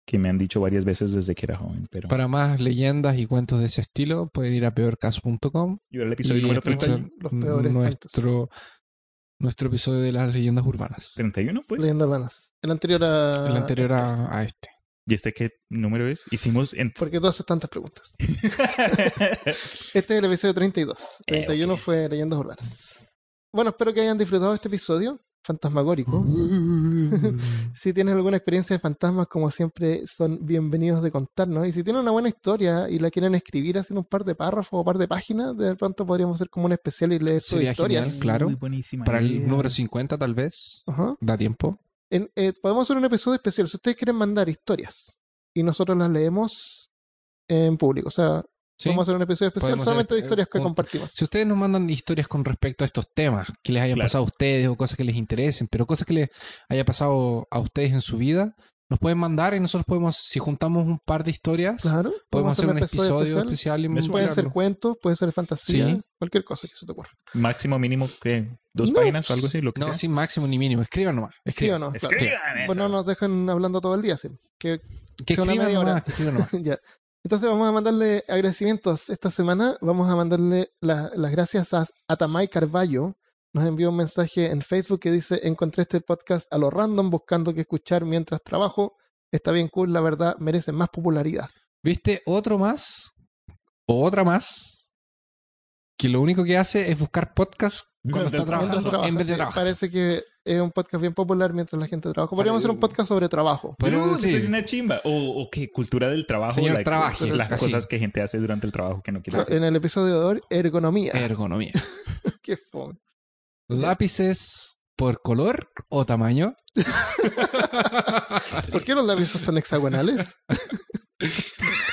que me han dicho varias veces desde que era joven. Pero Para más leyendas y cuentos de ese estilo, pueden ir a peorcaso.com yo era el episodio y número escuchar 31. Los peores nuestro, nuestro episodio de las leyendas urbanas. ¿31 fue? Leyendas urbanas. El anterior a. El anterior a, a este. ¿Y este qué número es? Hicimos en... Porque tú haces tantas preguntas. [LAUGHS] Este es el episodio 32. 31 Eh, ok. fue Leyendas Urbanas. Bueno, espero que hayan disfrutado este episodio fantasmagórico. [LAUGHS] [LAUGHS] Si tienes alguna experiencia de fantasmas, como siempre, son bienvenidos de contarnos. Y si tienen una buena historia y la quieren escribir así en un par de párrafos o par de páginas, de pronto podríamos hacer como un especial y leer sus historias. genial, claro. Buenísima Para el número 50 tal vez. Ajá. Da tiempo. En- eh, podemos hacer un episodio especial. Si ustedes quieren mandar historias y nosotros las leemos en público, o sea, ¿sí? vamos a hacer un episodio especial Podemos solamente de hacer, historias que un- compartimos. Si ustedes nos mandan historias con respecto a estos temas que les hayan Claro. pasado a ustedes o cosas que les interesen, pero cosas que les haya pasado a ustedes en su vida, nos pueden mandar y nosotros podemos, si juntamos un par de historias, Claro, podemos hacer un episodio especial, y Me suena. Pueden ser cuentos, puede ser fantasía, Sí. cualquier cosa que se te ocurra. Máximo, mínimo, ¿qué? ¿Dos No. páginas o algo así? Lo que No, sea. sin máximo ni mínimo. Escriban nomás. Escriban. Escríbanos. claro. Escriban eso. Pues no nos dejan hablando todo el día, sí. Que Que escriban media hora. nomás. Que escriban nomás. [LAUGHS] ya. Entonces vamos a mandarle agradecimientos esta semana. Vamos a mandarle la- las gracias a Atamay Carballo. Nos envió un mensaje en Facebook que dice, encontré este podcast a lo random buscando que escuchar mientras trabajo. Está bien cool, la verdad, merece más popularidad. ¿Viste otro más? O otra más. Que lo único que hace es buscar podcast cuando está trabajando en vez de sí. trabajar. Parece que es un podcast bien popular mientras la gente trabaja. Podríamos hacer un podcast sobre trabajo. Pero sería una chimba. O, o qué, cultura del trabajo. Señor, like, trabaje, Las así. cosas que gente hace durante el trabajo que no quiere hacer. En el episodio de hoy, ergonomía. Ergonomía. [LAUGHS] Qué fome. ¿Lápices por color o tamaño? [LAUGHS] ¿Por qué los lápices son hexagonales? [LAUGHS]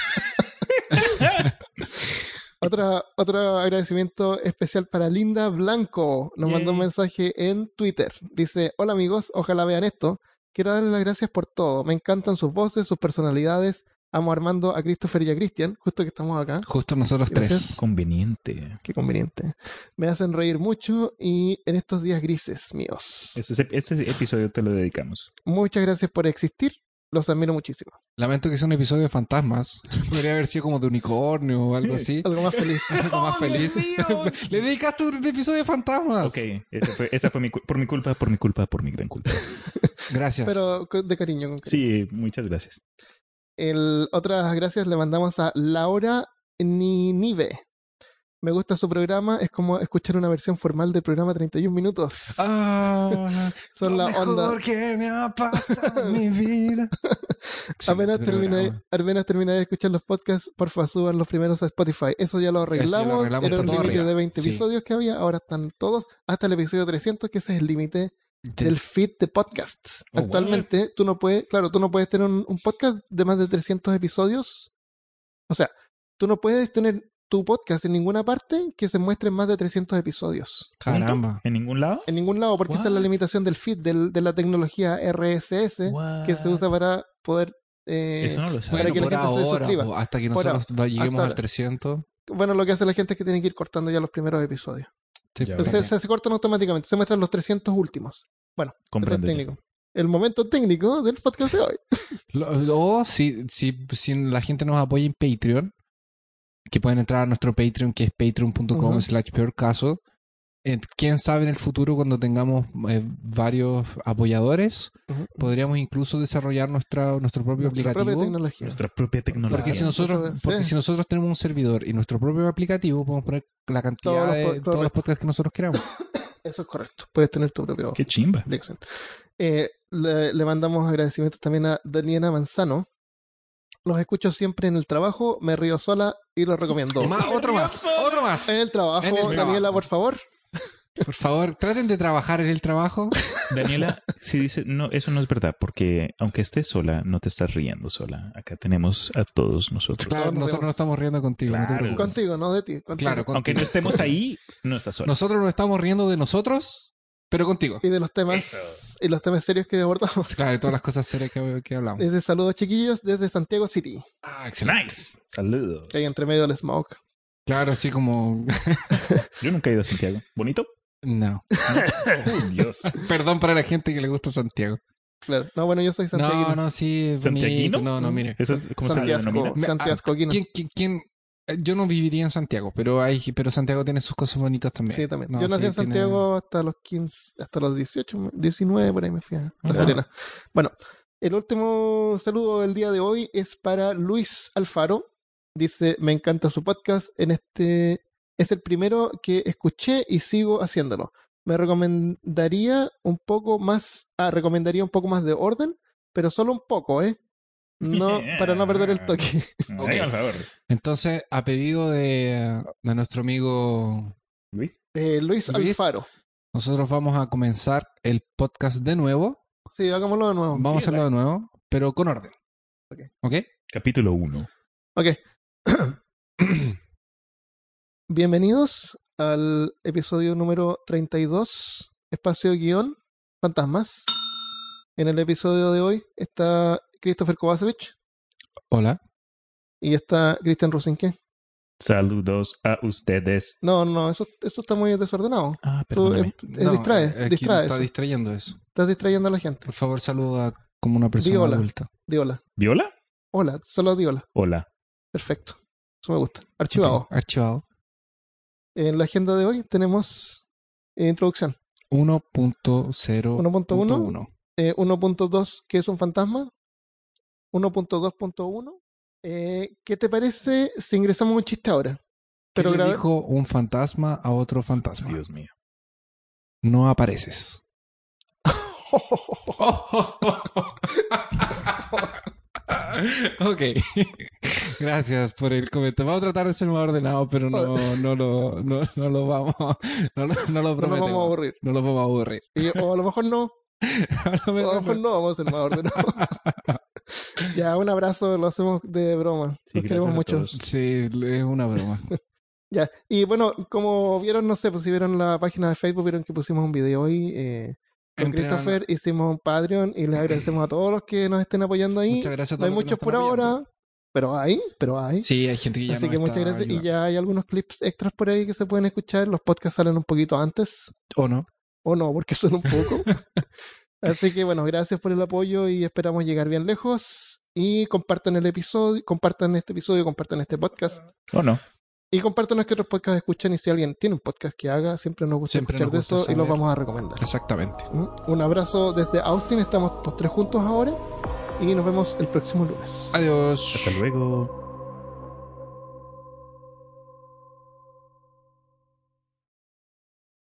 Otra, otro agradecimiento especial para Linda Blanco. Nos mandó un Yay. mensaje en Twitter. Dice, hola amigos, ojalá vean esto. Quiero darles las gracias por todo. Me encantan sus voces, sus personalidades. Amo a Armando, a Christopher y a Cristian, justo que estamos acá. Justo nosotros Gracias. tres. Conveniente. Qué conveniente. Me hacen reír mucho y en estos días grises míos. Este, este episodio te lo dedicamos. Muchas gracias por existir Los admiro muchísimo. Lamento que sea un episodio de fantasmas. [LAUGHS] Podría haber sido como de unicornio o algo así. Algo más feliz. [LAUGHS] Algo más feliz. [LAUGHS] Le dedicaste un episodio de fantasmas. Ok, esa fue, esa fue mi, por mi culpa, por mi culpa, por mi gran culpa. Gracias. Pero de cariño. con cariño. Sí, muchas gracias. El, otras gracias le mandamos a Laura Ninive. Me gusta su programa, es como escuchar una versión formal del programa 31 minutos. Ah, [LAUGHS] Son lo la mejor onda. que me ha pasado mi [LAUGHS] vida. apenas, terminé, apenas terminé de escuchar los podcasts, porfa, suban los primeros a Spotify. Eso ya lo arreglamos. arreglamos, Era un límite de 20 Sí. episodios que había, ahora están todos hasta el episodio 300, que ese es el límite Del- feed de podcasts. Oh, wow. Actualmente, tú no puedes, claro, tú no puedes tener un, un podcast de más de 300 episodios. O sea, tú no puedes tener tu podcast en ninguna parte que se muestre más de 300 episodios. Caramba. ¿En ningún lado? En ningún lado, porque esa es la What? limitación del feed, del- de la tecnología RSS que se usa para poder... eh, Eso no lo para sabía. que la gente se suscriba. po, hasta que nosotros lleguemos al ahora. 300. Bueno, lo que hace la gente es que tiene que ir cortando ya los primeros episodios. Sí, Entonces se, se cortan automáticamente, se muestran los 300 últimos. Eso es técnico. El momento técnico del podcast de hoy. [LAUGHS] O si, si, si la gente nos apoya en Patreon, que pueden entrar a nuestro Patreon, que es patreon.com slash peor caso. Eh, Quién sabe en el futuro, cuando tengamos eh, varios apoyadores, podríamos incluso desarrollar nuestra, nuestro propio Nuestra propia aplicativo. tecnología. Nuestra propia tecnología. Porque si nosotros, porque sí. si nosotros tenemos un servidor y nuestro propio aplicativo, podemos poner la cantidad Todos de todos los podcasts que nosotros queramos. [COUGHS] Eso es correcto. Puedes tener tu propio Qué chimba. Dixon. Eh, le, le mandamos agradecimientos también a Daniela Manzano. Los escucho siempre en el trabajo, me río sola y los recomiendo. Más, otro más, otro más. En el trabajo, En el trabajo. Daniela, por favor. Por favor, traten de trabajar en el trabajo. Daniela, si dice, no, eso no es verdad, porque aunque estés sola, no te estás riendo sola. Acá tenemos a todos nosotros. Claro, nosotros vemos. no estamos riendo contigo, no te Claro. preocupes. Contigo, no de ti. contigo. Claro, Aunque no estemos ahí, no estás sola. Nosotros nos estamos riendo de nosotros, pero contigo. Y de los temas Eso. y los temas serios que abordamos. Claro, de todas las [LAUGHS] cosas serias que, que hablamos. Desde saludos chiquillos desde Santiago City. Ah, excelente. Nice. Saludos. Que hay entre medio del smoke. Claro, así como... [LAUGHS] Yo nunca he ido a Santiago. ¿Bonito? No. [LAUGHS] Uy, Dios. Perdón para la gente que le gusta Santiago. Claro. No, bueno, yo soy santiaguino. No, no, sí. ¿Santiaguino? No, no, mire. ¿Eso, ¿Cómo se Santiago, denomina? Me- Santiago. ¿Quién, quién, quién- Yo no viviría en Santiago, pero hay, pero Santiago tiene sus cosas bonitas también. Sí, también. No, yo nací sí, en tiene- Santiago hasta los 15, hasta los 18, 19, por ahí me fui a. Serena. Bueno, el último saludo del día de hoy es para Luis Alfaro. Dice, me encanta su podcast. En este es el primero que escuché y sigo haciéndolo. Me recomendaría un poco más, ah, recomendaría un poco más de orden, pero solo un poco, ¿eh? No, para no perder el toque. [LAUGHS] Ok. Ay, por favor. Entonces, a pedido de, de nuestro amigo Luis. Eh, Luis, Luis. Alfaro. Nosotros vamos a comenzar el podcast de nuevo. Sí, hagámoslo de nuevo. Vamos a hacerlo de nuevo, pero con orden. Ok. ¿Ok? Capítulo 1. Ok. [CLEARS THROAT] Bienvenidos al episodio número 32, espacio guion, fantasmas. En el episodio de hoy está Christopher Kovacevic Hola. y está Christian Rosinke. Saludos a ustedes. No, no, eso, eso está muy desordenado. Ah, Tú, perdóname. eh, eh, distrae, aquí distrae Está eso. distrayendo eso. Estás distrayendo a la gente. Por favor, saluda como una persona Di hola. adulta. Di hola. ¿Viola? Hola, solo di hola. Hola. Perfecto. Eso me gusta. Archivado. Archivado. En la agenda de hoy tenemos eh, introducción. 1.0. 1.1. Eh, 1.2, que es un fantasma. 1.2.1. Eh, ¿Qué te parece si ingresamos un chiste ahora? Pero Pero le dijo un fantasma a otro fantasma. Dios mío. No apareces. [LAUGHS] ok. [LAUGHS] Gracias por el comentario. Vamos a tratar de ser más ordenados, pero no, [LAUGHS] no, lo, no, no lo vamos. No, lo- no lo no prometemos. vamos a aburrir. No lo vamos a aburrir. Y- o a lo mejor no. A lo O a lo mejor mejor no vamos a ser más ordenados. [LAUGHS] ya, un abrazo, lo hacemos de broma. Sí, Los queremos mucho. Sí, es una broma. [LAUGHS] Ya, y bueno, como vieron, no sé, pues si vieron la página de Facebook, vieron que pusimos un video hoy eh, con Christopher, hicimos un Patreon y les agradecemos a todos los que nos estén apoyando ahí. Muchas gracias a No hay todos los que muchos por ahora, pero hay, pero hay. Sí, hay gente que ya Así nos que muchas gracias. Y ayudando. ya hay algunos clips extras por ahí que se pueden escuchar. Los podcasts salen un poquito antes, ¿O no? o no, porque son un poco. [LAUGHS] Así que bueno, gracias por el apoyo y esperamos llegar bien lejos. Y compartan el episodio, compartan este episodio, compartan este podcast. ¿O no? Y compartan que otros podcasts escuchan y si alguien tiene un podcast que haga, siempre nos gusta Siempre escuchar nos de eso y los vamos a recomendar. Exactamente. ¿Mm? Un abrazo desde Austin, estamos los tres juntos ahora y nos vemos el próximo lunes. Adiós. Hasta luego.